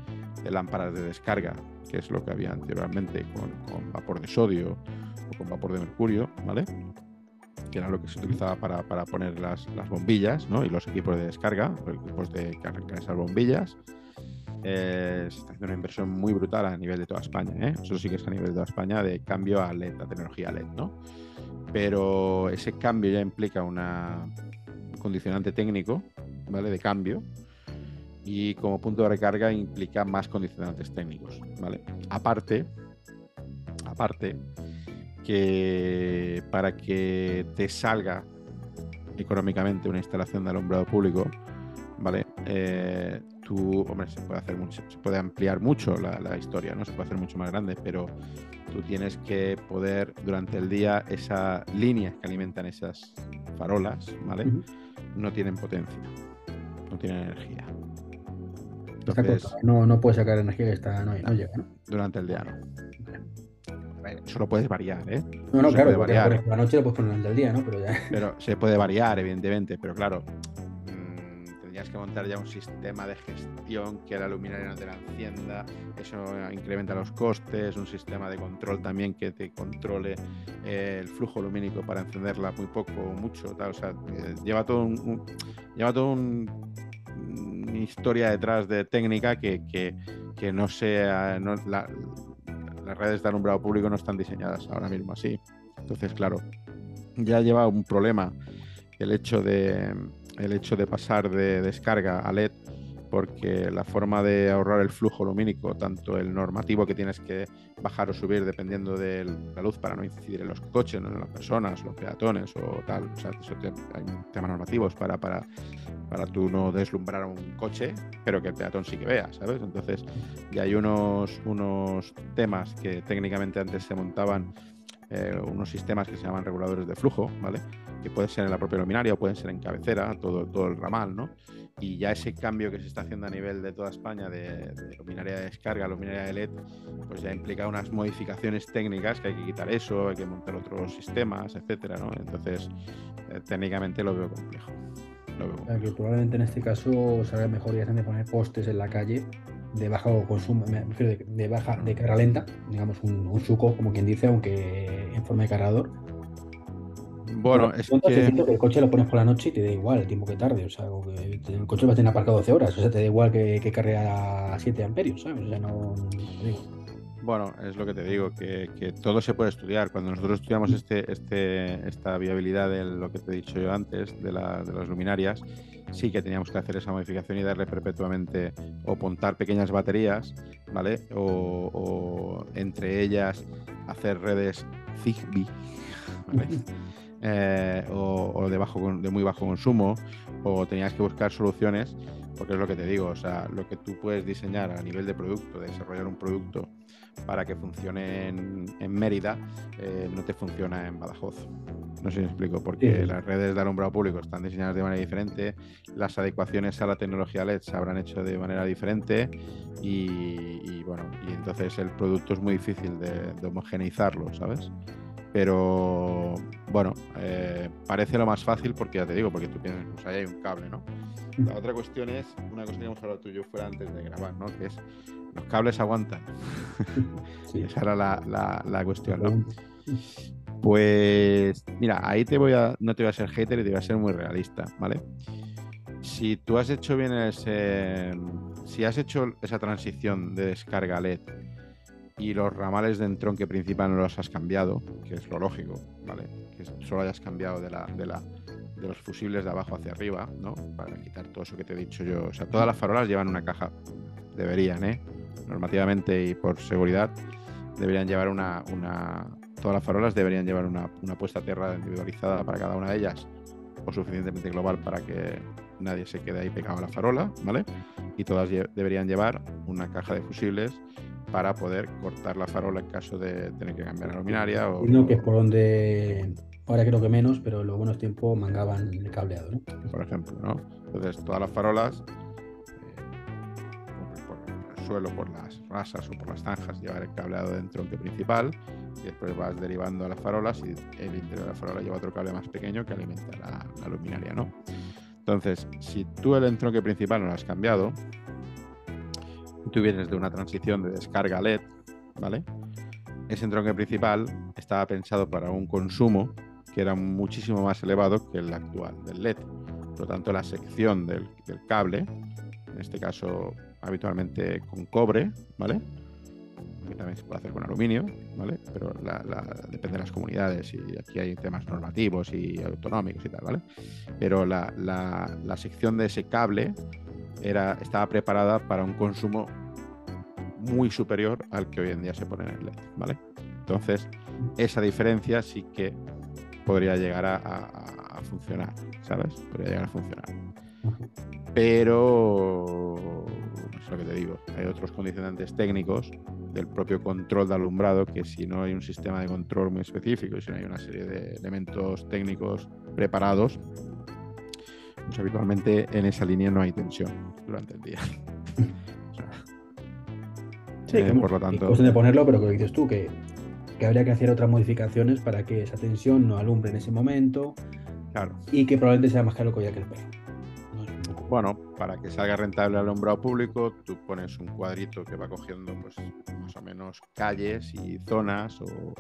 lámparas de descarga, que es lo que había anteriormente con vapor de sodio o con vapor de mercurio, ¿vale? que era lo que se utilizaba para, para poner las, las, bombillas ¿no? y los equipos de descarga, los equipos de que arrancan esas bombillas. Eh, se está haciendo una inversión muy brutal a nivel de toda España. ¿eh? Eso sí que es a nivel de toda España de cambio a LED, a tecnología LED. ¿no? Pero ese cambio ya implica una, un condicionante técnico ¿vale? de cambio y como punto de recarga implica más condicionantes técnicos. ¿vale? Aparte, aparte, que para que te salga económicamente una instalación de alumbrado público, ¿vale? Eh, tú, hombre, se puede hacer mucho, se puede ampliar mucho la, historia, ¿no? Se puede hacer mucho más grande, pero tú tienes que poder durante el día esas líneas que alimentan esas farolas, ¿vale? No tienen potencia, no tienen energía. Entonces, no, no puede sacar energía que está, no, no llega, ¿no? Durante el día no. Eso lo puedes variar, ¿eh? No, no, claro, variar. Por la noche lo puedes poner durante el día, ¿no? Pero, ya... pero se puede variar, evidentemente, pero claro, tendrías que montar ya un sistema de gestión que la luminaria no te la encienda, eso incrementa los costes, un sistema de control también que te controle eh, el flujo lumínico para encenderla muy poco o mucho, tal, o sea, eh, lleva todo un, lleva todo un, una historia detrás de técnica que, que, no sea las redes de alumbrado público no están diseñadas ahora mismo así. Entonces, claro, ya lleva un problema el hecho de el hecho de pasar de descarga a LED porque la forma de ahorrar el flujo lumínico, tanto el normativo que tienes que bajar o subir dependiendo de la luz para no incidir en los coches, en las personas, los peatones o tal, o sea, hay temas normativos para, para, para tú no deslumbrar un coche, pero que el peatón sí que vea, ¿sabes? Entonces, ya hay unos, unos temas que técnicamente antes se montaban eh, unos sistemas que se llaman reguladores de flujo, ¿vale? Que pueden ser en la propia luminaria o pueden ser en cabecera, todo, todo el ramal, ¿no? Y ya ese cambio que se está haciendo a nivel de toda España de, luminaria de descarga a luminaria de LED, pues ya implica unas modificaciones técnicas que hay que quitar eso, hay que montar otros sistemas, etcétera, ¿no? Entonces, eh, técnicamente lo veo complejo. que probablemente en este caso salga mejor ya de poner postes en la calle de bajo consumo, me refiero de, baja, de carga lenta, digamos un, un, suco, como quien dice, aunque en forma de cargador. Bueno, es que... el coche lo pones por la noche y te da igual el tiempo que tarde, o sea, el coche va a tener aparcado 12 horas, o sea, te da igual que, que cargue a 7 amperios, ¿sabes? O sea, no, Bueno, es lo que te digo, que, que, todo se puede estudiar. Cuando nosotros estudiamos mm. este, este, esta viabilidad de lo que te he dicho yo antes, de, la, de las luminarias, sí que teníamos que hacer esa modificación y darle perpetuamente o montar pequeñas baterías, ¿vale? O, entre ellas hacer redes Zigbee, ¿vale? Eh, o, de, bajo, de muy bajo consumo, o tenías que buscar soluciones, porque es lo que te digo, o sea, lo que tú puedes diseñar a nivel de producto, desarrollar un producto para que funcione en, Mérida, eh, no te funciona en Badajoz. No sé si me explico, porque las redes de alumbrado público están diseñadas de manera diferente, las adecuaciones a la tecnología LED se habrán hecho de manera diferente y, bueno, y entonces el producto es muy difícil de, homogeneizarlo, ¿sabes? Pero bueno, eh, parece lo más fácil porque ya te digo, porque tú piensas, pues ahí hay un cable, ¿no? La otra cuestión es, una cosa que hemos hablado tú y yo fuera antes de grabar, ¿no? Que es, los cables aguantan. Esa era la, la cuestión, ¿no? Pues mira, ahí te voy a, no te voy a ser hater y te voy a ser muy realista, ¿vale? Si tú has hecho bien ese, si has hecho esa transición de descarga LED y los ramales de entronque principal no los has cambiado, que es lo lógico, ¿vale? Que solo hayas cambiado de, la, de, la, de los fusibles de abajo hacia arriba, ¿no? Para quitar todo eso que te he dicho yo. O sea, todas las farolas llevan una caja, deberían, ¿eh? Normativamente y por seguridad, deberían llevar una, una, todas las farolas deberían llevar una, puesta a tierra individualizada para cada una de ellas o suficientemente global para que nadie se quede ahí pegado a la farola, ¿vale? Y todas deberían llevar una caja de fusibles para poder cortar la farola en caso de tener que cambiar la luminaria. O, no, que es por donde, ahora creo que menos, pero en los buenos tiempos mangaban el cableado, ¿no? Por ejemplo, ¿no? Entonces, todas las farolas, eh, por, el suelo, por las rasas o por las zanjas, llevar el cableado dentro del principal y después vas derivando a las farolas y el interior de la farola lleva otro cable más pequeño que alimenta la, luminaria, ¿no? Entonces, si tú el entronque principal no lo has cambiado, tú vienes de una transición de descarga LED, ¿vale? Ese entronque principal estaba pensado para un consumo que era muchísimo más elevado que el actual del LED. Por lo tanto, la sección del, del cable, en este caso habitualmente con cobre, ¿vale? Que también se puede hacer con aluminio, ¿vale? Pero depende de las comunidades y aquí hay temas normativos y autonómicos y tal, ¿vale? Pero la, sección de ese cable era, estaba preparada para un consumo muy superior al que hoy en día se pone en el LED, ¿vale? Entonces, esa diferencia sí que podría llegar a, funcionar, ¿sabes? Podría llegar a funcionar. Pero es lo que te digo. Hay otros condicionantes técnicos del propio control de alumbrado que si no hay un sistema de control muy específico y si no hay una serie de elementos técnicos preparados, pues habitualmente en esa línea no hay tensión durante el día. sí, eh, por lo tanto. de ponerlo, pero que dices tú, que, que habría que hacer otras modificaciones para que esa tensión no alumbre en ese momento. Claro. Y que probablemente sea más caro que ya que el perro. Bueno, para que salga rentable al alumbrado público, tú pones un cuadrito que va cogiendo pues más o menos calles y zonas o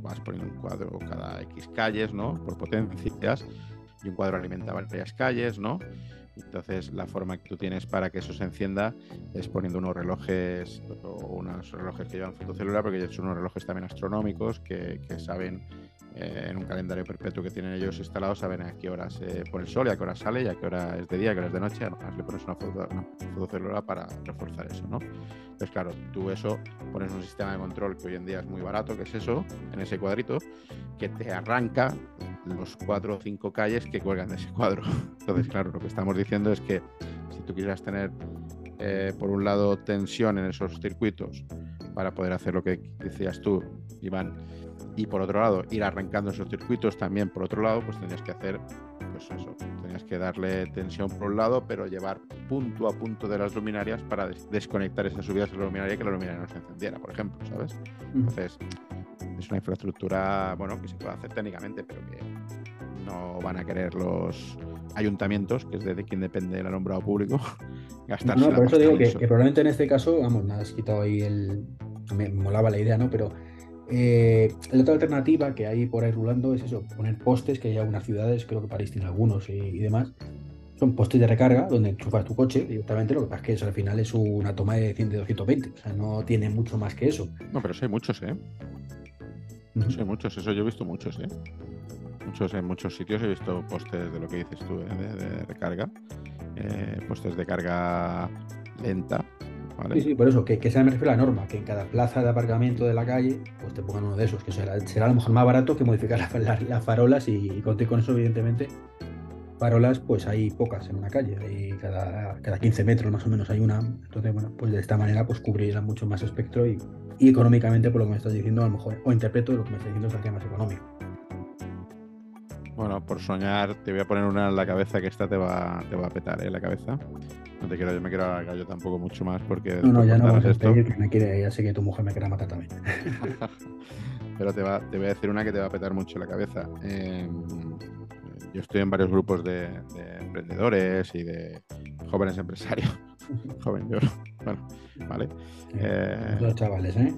vas poniendo un cuadro cada X calles, ¿no? Por potencias y un cuadro alimenta varias calles, ¿no? Entonces, la forma que tú tienes para que eso se encienda es poniendo unos relojes o unos relojes que llevan fotocelular, porque son unos relojes también astronómicos que, saben eh, en un calendario perpetuo que tienen ellos instalados, saben a qué hora se pone el sol y a qué hora sale y a qué hora es de día, a qué hora es de noche. Además, le pones una, foto, fotocelular para reforzar eso, ¿no? Entonces, claro, tú eso pones un sistema de control que hoy en día es muy barato, que es eso, en ese cuadrito, que te arranca los cuatro o cinco calles que cuelgan de ese cuadro. Entonces, claro, lo que estamos diciendo es que si tú quisieras tener, eh, por un lado, tensión en esos circuitos para poder hacer lo que decías tú, Iván, y por otro lado ir arrancando esos circuitos también por otro lado, pues tendrías que hacer, pues eso, tenías que darle tensión por un lado, pero llevar punto a punto de las luminarias para desconectar esas subidas de la luminaria y que la luminaria no se encendiera, por ejemplo, ¿sabes? Entonces, es una infraestructura, bueno, que se puede hacer técnicamente, pero que no van a querer los ayuntamientos, que es de, quien depende el alumbrado público, gastarse. No, por eso digo que, que, probablemente en este caso, vamos, nada, has quitado ahí el. Me molaba la idea, ¿no? Pero eh, la otra alternativa que hay por ahí rulando es eso, poner postes, que hay algunas ciudades, creo que París tiene algunos y, demás. Son postes de recarga donde enchufas tu coche directamente. Lo que pasa es que eso al final es una toma de 100 de 220. O sea, no tiene mucho más que eso. No, pero sí hay muchos, ¿eh? hay muchos, eso yo he visto muchos, ¿eh? Muchos, en muchos sitios he visto postes de lo que dices tú, ¿eh? de, recarga. Eh, postes de carga lenta, Sí, sí, por eso, que, que sea me refiero a la norma, que en cada plaza de aparcamiento de la calle, pues te pongan uno de esos, que será, a lo mejor más barato que modificar las farolas y, y conté con eso, evidentemente. Farolas, pues hay pocas en una calle, hay cada, cada 15 metros más o menos hay una. Entonces, bueno, pues de esta manera pues cubrirán mucho más espectro y, económicamente, por lo que me estás diciendo, a lo mejor, o interpreto lo que me estás diciendo, es más económico. Bueno, por soñar, te voy a poner una en la cabeza que esta te va, te va a petar, ¿eh? La cabeza. No te quiero, yo me quiero alargar yo tampoco mucho más porque. No, no, ya no vas a esto... que me quiere, ya sé que tu mujer me quiere matar también. Pero te, va, te voy a decir una que te va a petar mucho la cabeza. Em, yo estoy en varios grupos de, emprendedores y de jóvenes empresarios. Joven yo. Bueno, vale. Los chavales, ¿eh?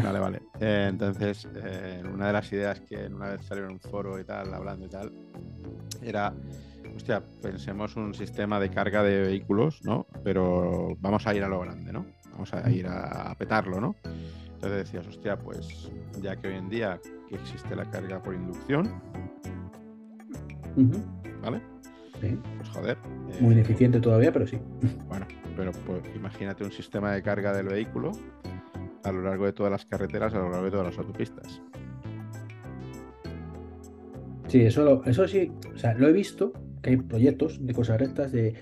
Vale, vale. Eh, entonces, eh, una de las ideas que una vez salió en un foro y tal, hablando y tal, era, hostia, pensemos un sistema de carga de vehículos, ¿no? Pero vamos a ir a lo grande, ¿no? Vamos a ir a, petarlo, ¿no? Entonces decías, hostia, pues ya que hoy en día que existe la carga por inducción, ¿vale? Sí. Pues joder. Muy eh, ineficiente todavía, pero sí. Bueno, pero pues imagínate un sistema de carga del vehículo a lo largo de todas las carreteras, a lo largo de todas las autopistas. Sí, eso, eso sí, o sea, lo he visto, que hay proyectos de cosas rectas, de,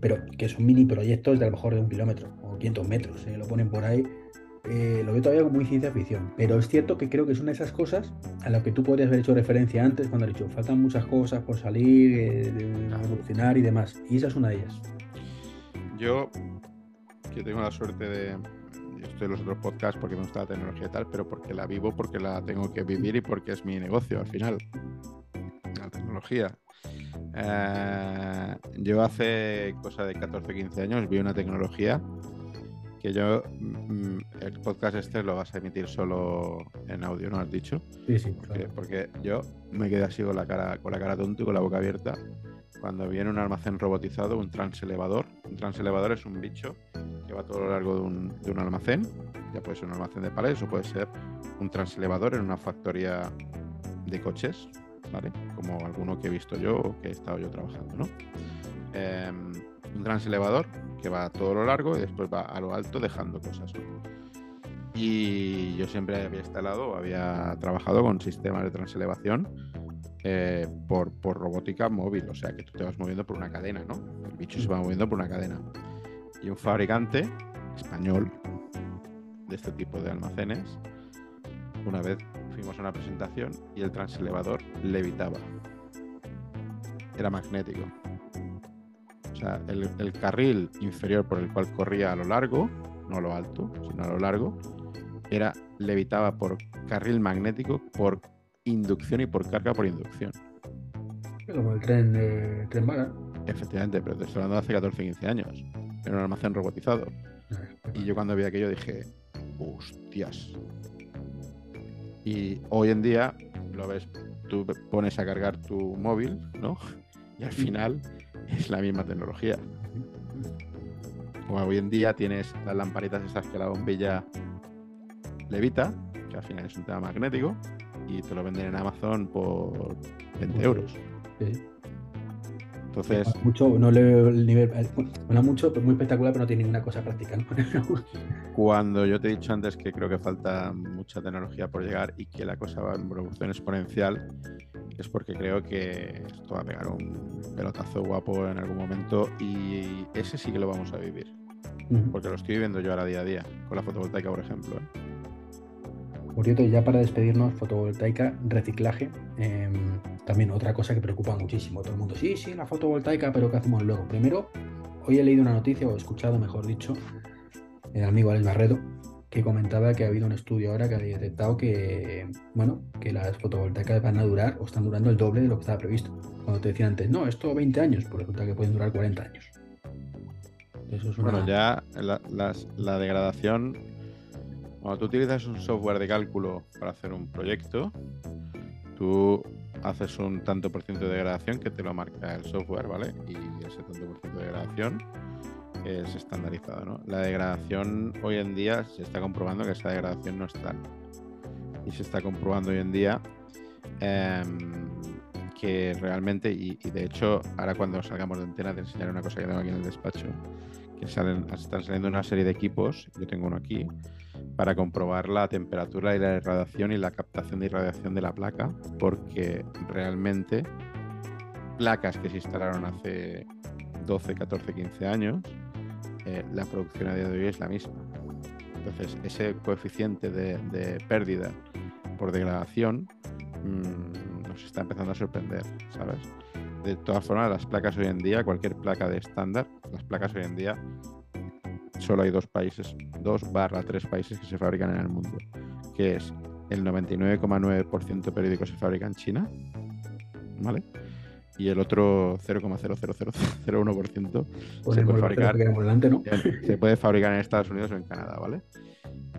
pero que son mini proyectos de a lo mejor de un kilómetro o 500 metros, eh, lo ponen por ahí. Eh, lo veo todavía como muy ciencia ficción, pero es cierto que creo que son esas cosas a las que tú podrías haber hecho referencia antes cuando has dicho faltan muchas cosas por salir, eh, de evolucionar y demás, y esa es una de ellas. Yo, que tengo la suerte de, en los otros podcasts porque me gusta la tecnología y tal, pero porque la vivo, porque la tengo que vivir y porque es mi negocio al final. La tecnología. Eh, yo hace cosa de 14 15 años vi una tecnología que yo, mm, el podcast este lo vas a emitir solo en audio, ¿no has dicho? Sí, sí. Porque, porque yo me quedé así con la cara, con la cara tonto y con la boca abierta cuando viene un almacén robotizado, un transelevador. Un transelevador es un bicho que va todo lo largo de un, de un almacén, ya puede ser un almacén de palés o puede ser un transelevador en una factoría de coches, ¿vale? Como alguno que he visto yo o que he estado yo trabajando, ¿no? Em, un transelevador que va todo lo largo y después va a lo alto dejando cosas. Y yo siempre había instalado, había trabajado con sistemas de transelevación eh, por, por, robótica móvil, o sea que tú te vas moviendo por una cadena, ¿no? El bicho se va moviendo por una cadena. Y un fabricante español de este tipo de almacenes, una vez fuimos a una presentación y el transelevador levitaba. Era magnético. O sea, el, el carril inferior por el cual corría a lo largo, no a lo alto, sino a lo largo, era levitaba por carril magnético, por inducción y por carga por inducción. Como el tren, eh, tren bala. Efectivamente, pero te estoy hablando de hace 14, 15 años. Era un almacén robotizado. Y yo cuando vi aquello dije, hostias. Y hoy en día, lo ves, tú pones a cargar tu móvil, ¿no? Y al final es la misma tecnología. O hoy en día tienes las lamparitas estas que la bombilla levita, que al final es un tema magnético, y te lo venden en Amazon por 20 euros. Entonces. Mucho, no le el nivel. Suena mucho, muy espectacular, pero no tiene ninguna cosa práctica. Cuando yo te he dicho antes que creo que falta mucha tecnología por llegar y que la cosa va en evolución exponencial, es porque creo que esto va a pegar un pelotazo guapo en algún momento y ese sí que lo vamos a vivir. Porque lo estoy viviendo yo ahora día a día, con la fotovoltaica, por ejemplo. ¿eh? Por cierto, ya para despedirnos, fotovoltaica, reciclaje. Em, también otra cosa que preocupa muchísimo. Todo el mundo, sí, sí, la fotovoltaica, pero ¿qué hacemos luego? Primero, hoy he leído una noticia, o he escuchado, mejor dicho, el amigo Alex Barredo, que comentaba que ha habido un estudio ahora que ha detectado que, bueno, que las fotovoltaicas van a durar o están durando el doble de lo que estaba previsto. Cuando te decían antes, no, esto 20 años, pues resulta que pueden durar 40 años. Eso es una... Bueno, ya la degradación cuando tú utilizas un software de cálculo para hacer un proyecto, tú haces un tanto por ciento de degradación que te lo marca el software, ¿vale? Y ese tanto por ciento de degradación es estandarizado, ¿no? La degradación hoy en día se está comprobando que esa degradación no está. Y se está comprobando hoy en día em, que realmente, y, de hecho, ahora cuando salgamos de antena te enseñaré una cosa que tengo aquí en el despacho, que salen, están saliendo una serie de equipos, yo tengo uno aquí, para comprobar la temperatura y la irradiación y la captación de irradiación de la placa, porque realmente placas que se instalaron hace 12, 14, 15 años, eh, la producción a día de hoy es la misma. Entonces, ese coeficiente de, pérdida por degradación mm, nos está empezando a sorprender, ¿sabes? De todas formas, las placas hoy en día, cualquier placa de estándar, las placas hoy en día solo hay dos países, dos barra tres países que se fabrican en el mundo, que es el 99,9% periódico se fabrica en China, ¿vale? Y el otro 0,00001% se puede fabricar se puede fabricar en Estados Unidos o en Canadá, ¿vale?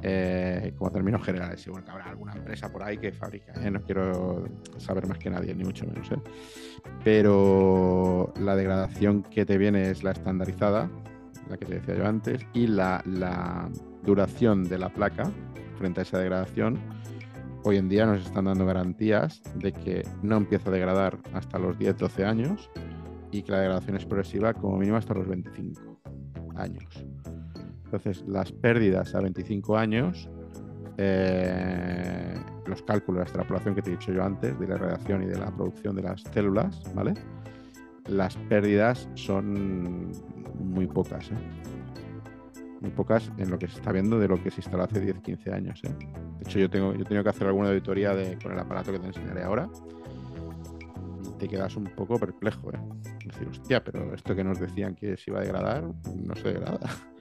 Eh, como términos generales, bueno, que habrá alguna empresa por ahí que fabrica, ¿eh? no quiero saber más que nadie, ni mucho menos, ¿eh? pero la degradación que te viene es la estandarizada, la que te decía yo antes, y la, duración de la placa frente a esa degradación, hoy en día nos están dando garantías de que no empieza a degradar hasta los 10-12 años y que la degradación es progresiva como mínimo hasta los 25 años. Entonces, las pérdidas a 25 años, eh, los cálculos, la extrapolación que te he dicho yo antes de la radiación y de la producción de las células, ¿vale? Las pérdidas son muy pocas, ¿eh? Muy pocas en lo que se está viendo de lo que se instaló hace 10, 15 años, ¿eh? De hecho, yo tengo, yo he tenido que hacer alguna auditoría de, con el aparato que te enseñaré ahora y te quedas un poco perplejo, ¿eh? Decir, hostia, pero esto que nos decían que se iba a degradar, no se degrada.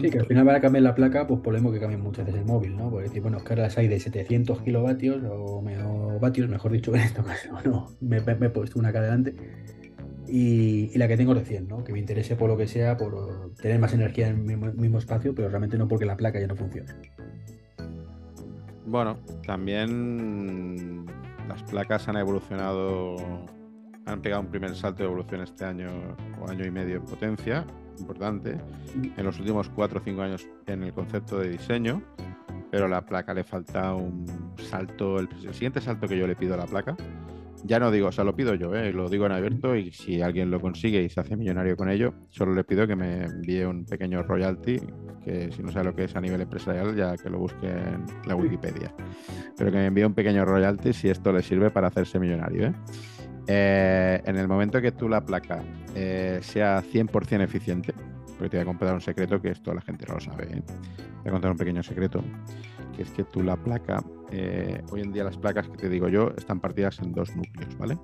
Sí, que al final van a cambiar la placa, pues podemos que cambien muchas veces el móvil, ¿no? Porque decir, bueno, es que ahora las hay de 700 kilovatios o, vatios, mejor dicho, en esto no, me, me, he puesto una acá adelante y, la que tengo recién, ¿no? Que me interese por lo que sea, por tener más energía en el mismo, espacio, pero realmente no porque la placa ya no funcione. Bueno, también las placas han evolucionado, han pegado un primer salto de evolución este año o año y medio en potencia, importante, en los últimos cuatro o cinco años en el concepto de diseño, pero a la placa le falta un salto, el siguiente salto que yo le pido a la placa ya no digo, o sea, lo pido yo, ¿eh? lo digo en abierto y si alguien lo consigue y se hace millonario con ello, solo le pido que me envíe un pequeño royalty, que si no sabe lo que es a nivel empresarial, ya que lo busque en la Wikipedia. Pero que me envíe un pequeño royalty si esto le sirve para hacerse millonario. ¿eh? Eh, en el momento que tú la placa sea 100% eficiente, Porque te voy a contar un secreto que esto la gente no lo sabe. ¿eh? Te voy a contar un pequeño secreto, que es que tú la placa, eh, hoy en día las placas que te digo yo están partidas en dos núcleos, ¿vale?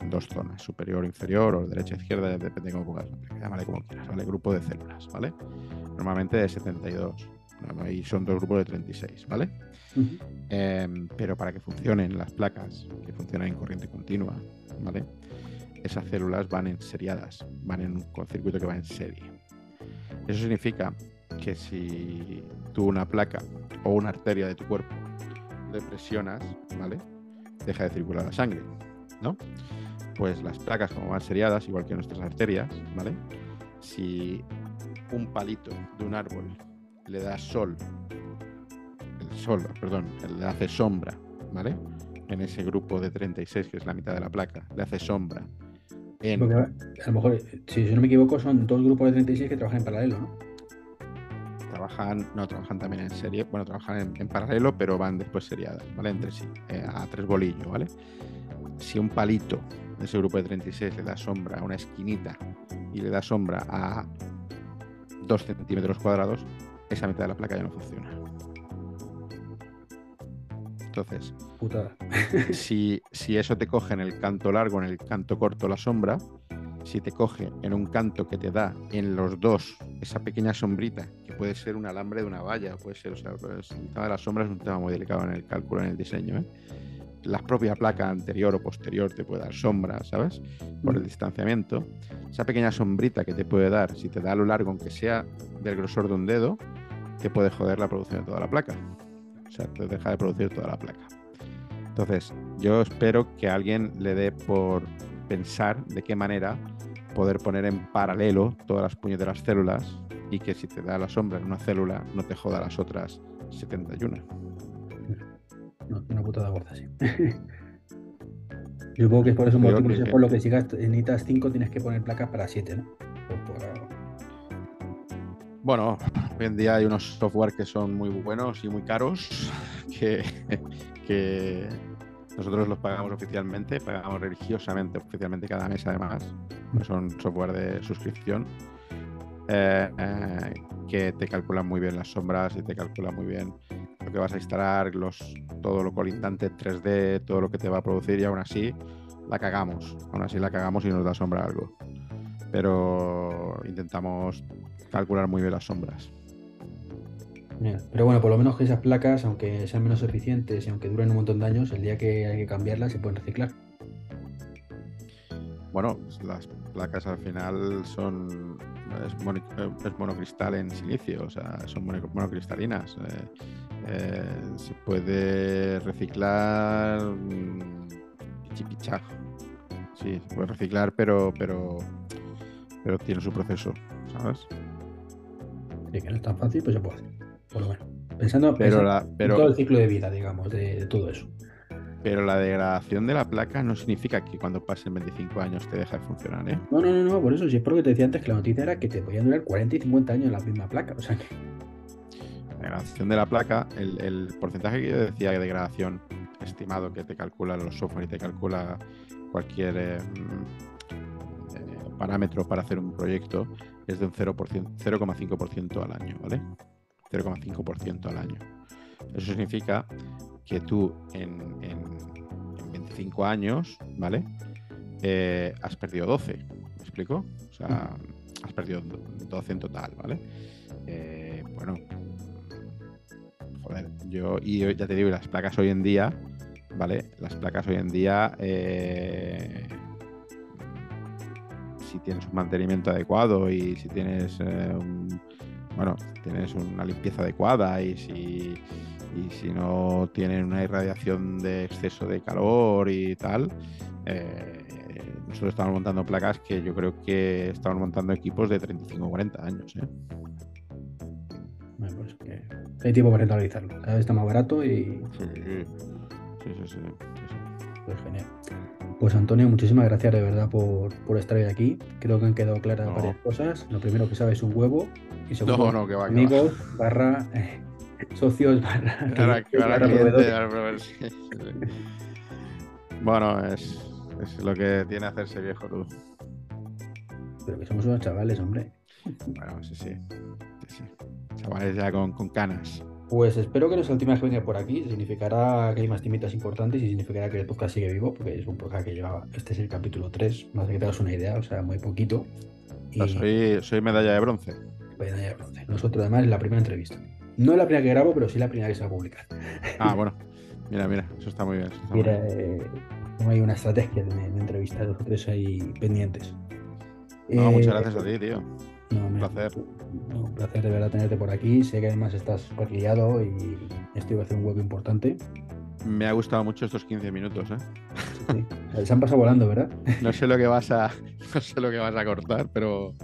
En dos zonas, superior, inferior o derecha, izquierda, depende de cómo pongas llámale como quieras, ¿vale? Grupo de células, ¿vale? Normalmente de 72. Ahí son dos grupos de 36, ¿vale? Em, pero para que funcionen las placas, que funcionan en corriente continua, ¿vale? Esas células van en seriadas, van en un circuito que va en serie. Eso significa que si tú una placa o una arteria de tu cuerpo le presionas, ¿vale? Deja de circular la sangre, ¿no? Pues las placas, como van seriadas, igual que nuestras arterias, ¿vale? Si un palito de un árbol le da sol, el sol, perdón, le hace sombra, ¿vale? En ese grupo de 36, que es la mitad de la placa, le hace sombra. A lo mejor, si no me equivoco, son dos grupos de 36 que trabajan en paralelo, ¿no? Trabajan, no, trabajan también en serie, bueno, trabajan en, paralelo, pero van después seriadas, ¿vale? Entre sí, eh, a tres bolillos, ¿vale? Si un palito de ese grupo de 36 le da sombra a una esquinita y le da sombra a 2 centímetros cuadrados, esa mitad de la placa ya no funciona. Entonces, si, si, eso te coge en el canto largo, en el canto corto la sombra, si te coge en un canto que te da en los dos esa pequeña sombrita, que puede ser un alambre de una valla, puede ser, o sea, pues, el tema de las sombras es un tema muy delicado en el cálculo, en el diseño. ¿eh? La propia placa anterior o posterior te puede dar sombra, ¿sabes? Por el mm. distanciamiento. Esa pequeña sombrita que te puede dar, si te da a lo largo, aunque sea del grosor de un dedo, te puede joder la producción de toda la placa. Sea, te deja de producir toda la placa. Entonces, yo espero que alguien le dé por pensar de qué manera poder poner en paralelo todas las puñeteras células y que si te da la sombra en una célula no te joda las otras 71. No, una putada gorda, sí. Yo supongo que es por eso motivo, es por lo que si necesitas 5 tienes que poner placas para 7, ¿no? Bueno, hoy en día hay unos software que son muy buenos y muy caros que, nosotros los pagamos oficialmente, pagamos religiosamente, oficialmente cada mes además. Son software de suscripción eh, eh, que te calculan muy bien las sombras y te calculan muy bien lo que vas a instalar, los, todo lo colindante 3D, todo lo que te va a producir y aún así la cagamos. Aún así la cagamos y nos da sombra algo. Pero intentamos calcular muy bien las sombras. Pero bueno, por lo menos que esas placas, aunque sean menos eficientes y aunque duren un montón de años, el día que hay que cambiarlas se pueden reciclar. Bueno, las placas al final son es, monocristal en silicio, o sea, son monocristalinas. Eh, eh, se puede reciclar mm, pichipichá. Sí, se puede reciclar, pero, pero, pero tiene su proceso, ¿sabes? Sí, que no es tan fácil, pues se puede hacer. Por lo menos. Pensando, en todo el ciclo de vida, digamos, de, todo eso. Pero la degradación de la placa no significa que cuando pasen 25 años te deja de funcionar, ¿eh? No, no, no, no por eso, sí es por lo que te decía antes que la noticia era que te podían durar 40 y 50 años la misma placa, o sea que... La degradación de la placa, el, porcentaje que yo decía de degradación estimado que te calcula los software y te calcula cualquier eh, parámetro para hacer un proyecto es de un 0,5% al año, ¿vale? 0,5% al año. Eso significa que tú en, 25 años, ¿vale? Eh, has perdido 12, ¿me explico? O sea, has perdido 12 en total, ¿vale? Eh, bueno, joder, yo, y ya te digo, las placas hoy en día, ¿vale? Las placas hoy en día, eh, si tienes un mantenimiento adecuado y si tienes un bueno, tienes una limpieza adecuada y si, y si no tienen una irradiación de exceso de calor y tal, eh, nosotros estamos montando placas que yo creo que estamos montando equipos de 35 o 40 años. ¿eh? Bueno, pues que hay tiempo para rentabilizarlo. Cada vez está más barato y. Sí, sí, sí. sí, Pues genial. Pues Antonio, muchísimas gracias de verdad por, por estar hoy aquí. Creo que han quedado claras varias cosas. Lo primero que sabes es un huevo. Y segundo, no, no, que va, amigos, barra, eh, socios, barra, bueno, es, es, lo que tiene hacerse viejo tú. Pero que somos unos chavales, hombre. Bueno, sí, sí. sí, Chavales ya con, con canas. Pues espero que no sea la última vez que venga por aquí. Significará que hay más timitas importantes y significará que el podcast sigue vivo, porque es un podcast que lleva. Este es el capítulo 3, más que te hagas una idea, o sea, muy poquito. Y... Soy, soy medalla de bronce. Medalla de bronce. Nosotros, además, es la primera entrevista. No es la primera que grabo, pero sí la primera que se va a publicar. Ah, bueno. Mira, mira, eso está muy bien. mira, eh, hay una estrategia de, de entrevistas, los tres ahí pendientes. No, muchas eh, gracias a ti, tío. Un placer. un placer de verdad tenerte por aquí. Sé que además estás liado y estoy va a hacer un hueco importante. Me ha gustado mucho estos 15 minutos, ¿eh? Sí, Se han pasado volando, ¿verdad? No sé lo que vas a, no sé lo que vas a cortar, pero,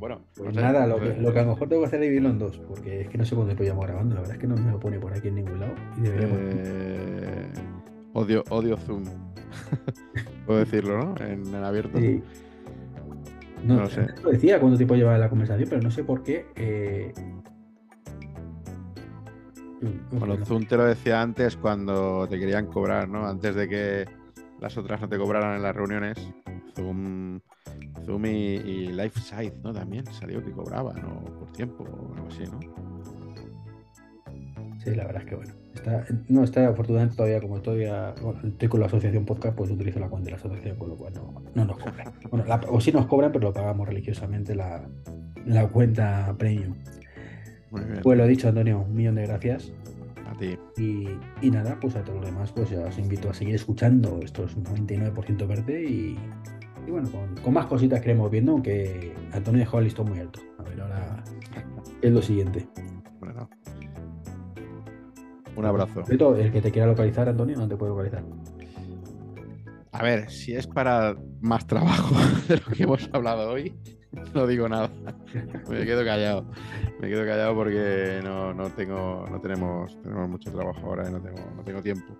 bueno. Pues nada, lo que, lo que, a lo mejor tengo que hacer es dividirlo en dos, porque es que no sé cuándo podíamos grabando. La verdad es que no me lo pone por aquí en ningún lado. Eh, odio, odio Zoom. Puedo decirlo, ¿no? En, en abierto. Sí. No, no sé. Lo decía cuánto tiempo llevaba la conversación, pero no sé por qué. Eh... Bueno, Zoom te lo decía antes cuando te querían cobrar, ¿no? Antes de que las otras no te cobraran en las reuniones. Zoom, Zoom y, y LifeSide, ¿no? También salió que cobraba, ¿no? Por tiempo o algo así, ¿no? Sí, la verdad es que bueno. Está, no está afortunadamente todavía, como todavía bueno, estoy con la asociación podcast, pues utilizo la cuenta de la asociación, con lo cual no, no nos cobran. Bueno, o sí nos cobran, pero lo pagamos religiosamente la, la cuenta premium. Pues lo dicho, Antonio, un millón de gracias. A ti. Y, y, nada, pues a todos los demás, pues ya os invito a seguir escuchando estos 99% verde y, y bueno, con, con, más cositas que iremos viendo, aunque Antonio dejó el listón muy alto. A ver, ahora es lo siguiente. Un abrazo. El que te quiera localizar, Antonio, no te puede localizar. A ver, si es para más trabajo de lo que hemos hablado hoy, no digo nada. Me quedo callado. Me quedo callado porque no, no tengo, no tenemos, tenemos mucho trabajo ahora y no tengo, no tengo tiempo.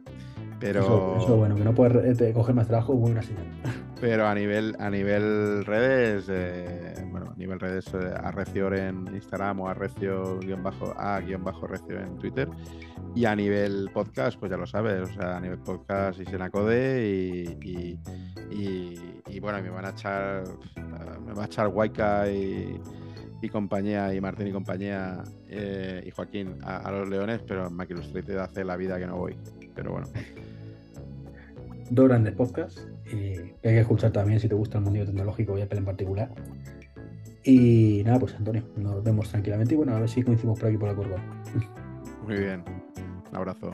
Pero... Eso, bueno, que no puedes eh, coger más trabajo buena señal. Pero a nivel, a nivel redes, eh, bueno, a nivel redes, eh, Arrecior en Instagram o Arrecio-A-Recio en Twitter. Y a nivel podcast, pues ya lo sabes, o sea, a nivel podcast y Senacode y, y, y, bueno, me van a echar, me va a echar Waika y, y compañía, y Martín y compañía, eh, y Joaquín a, los leones, pero Mac Illustrated hace la vida que no voy. Pero bueno. Dos grandes podcasts. Y hay que escuchar también si te gusta el mundo tecnológico y Apple en particular. Y nada, pues Antonio, nos vemos tranquilamente y bueno, a ver si coincidimos por aquí por la curva. Muy bien. Un abrazo.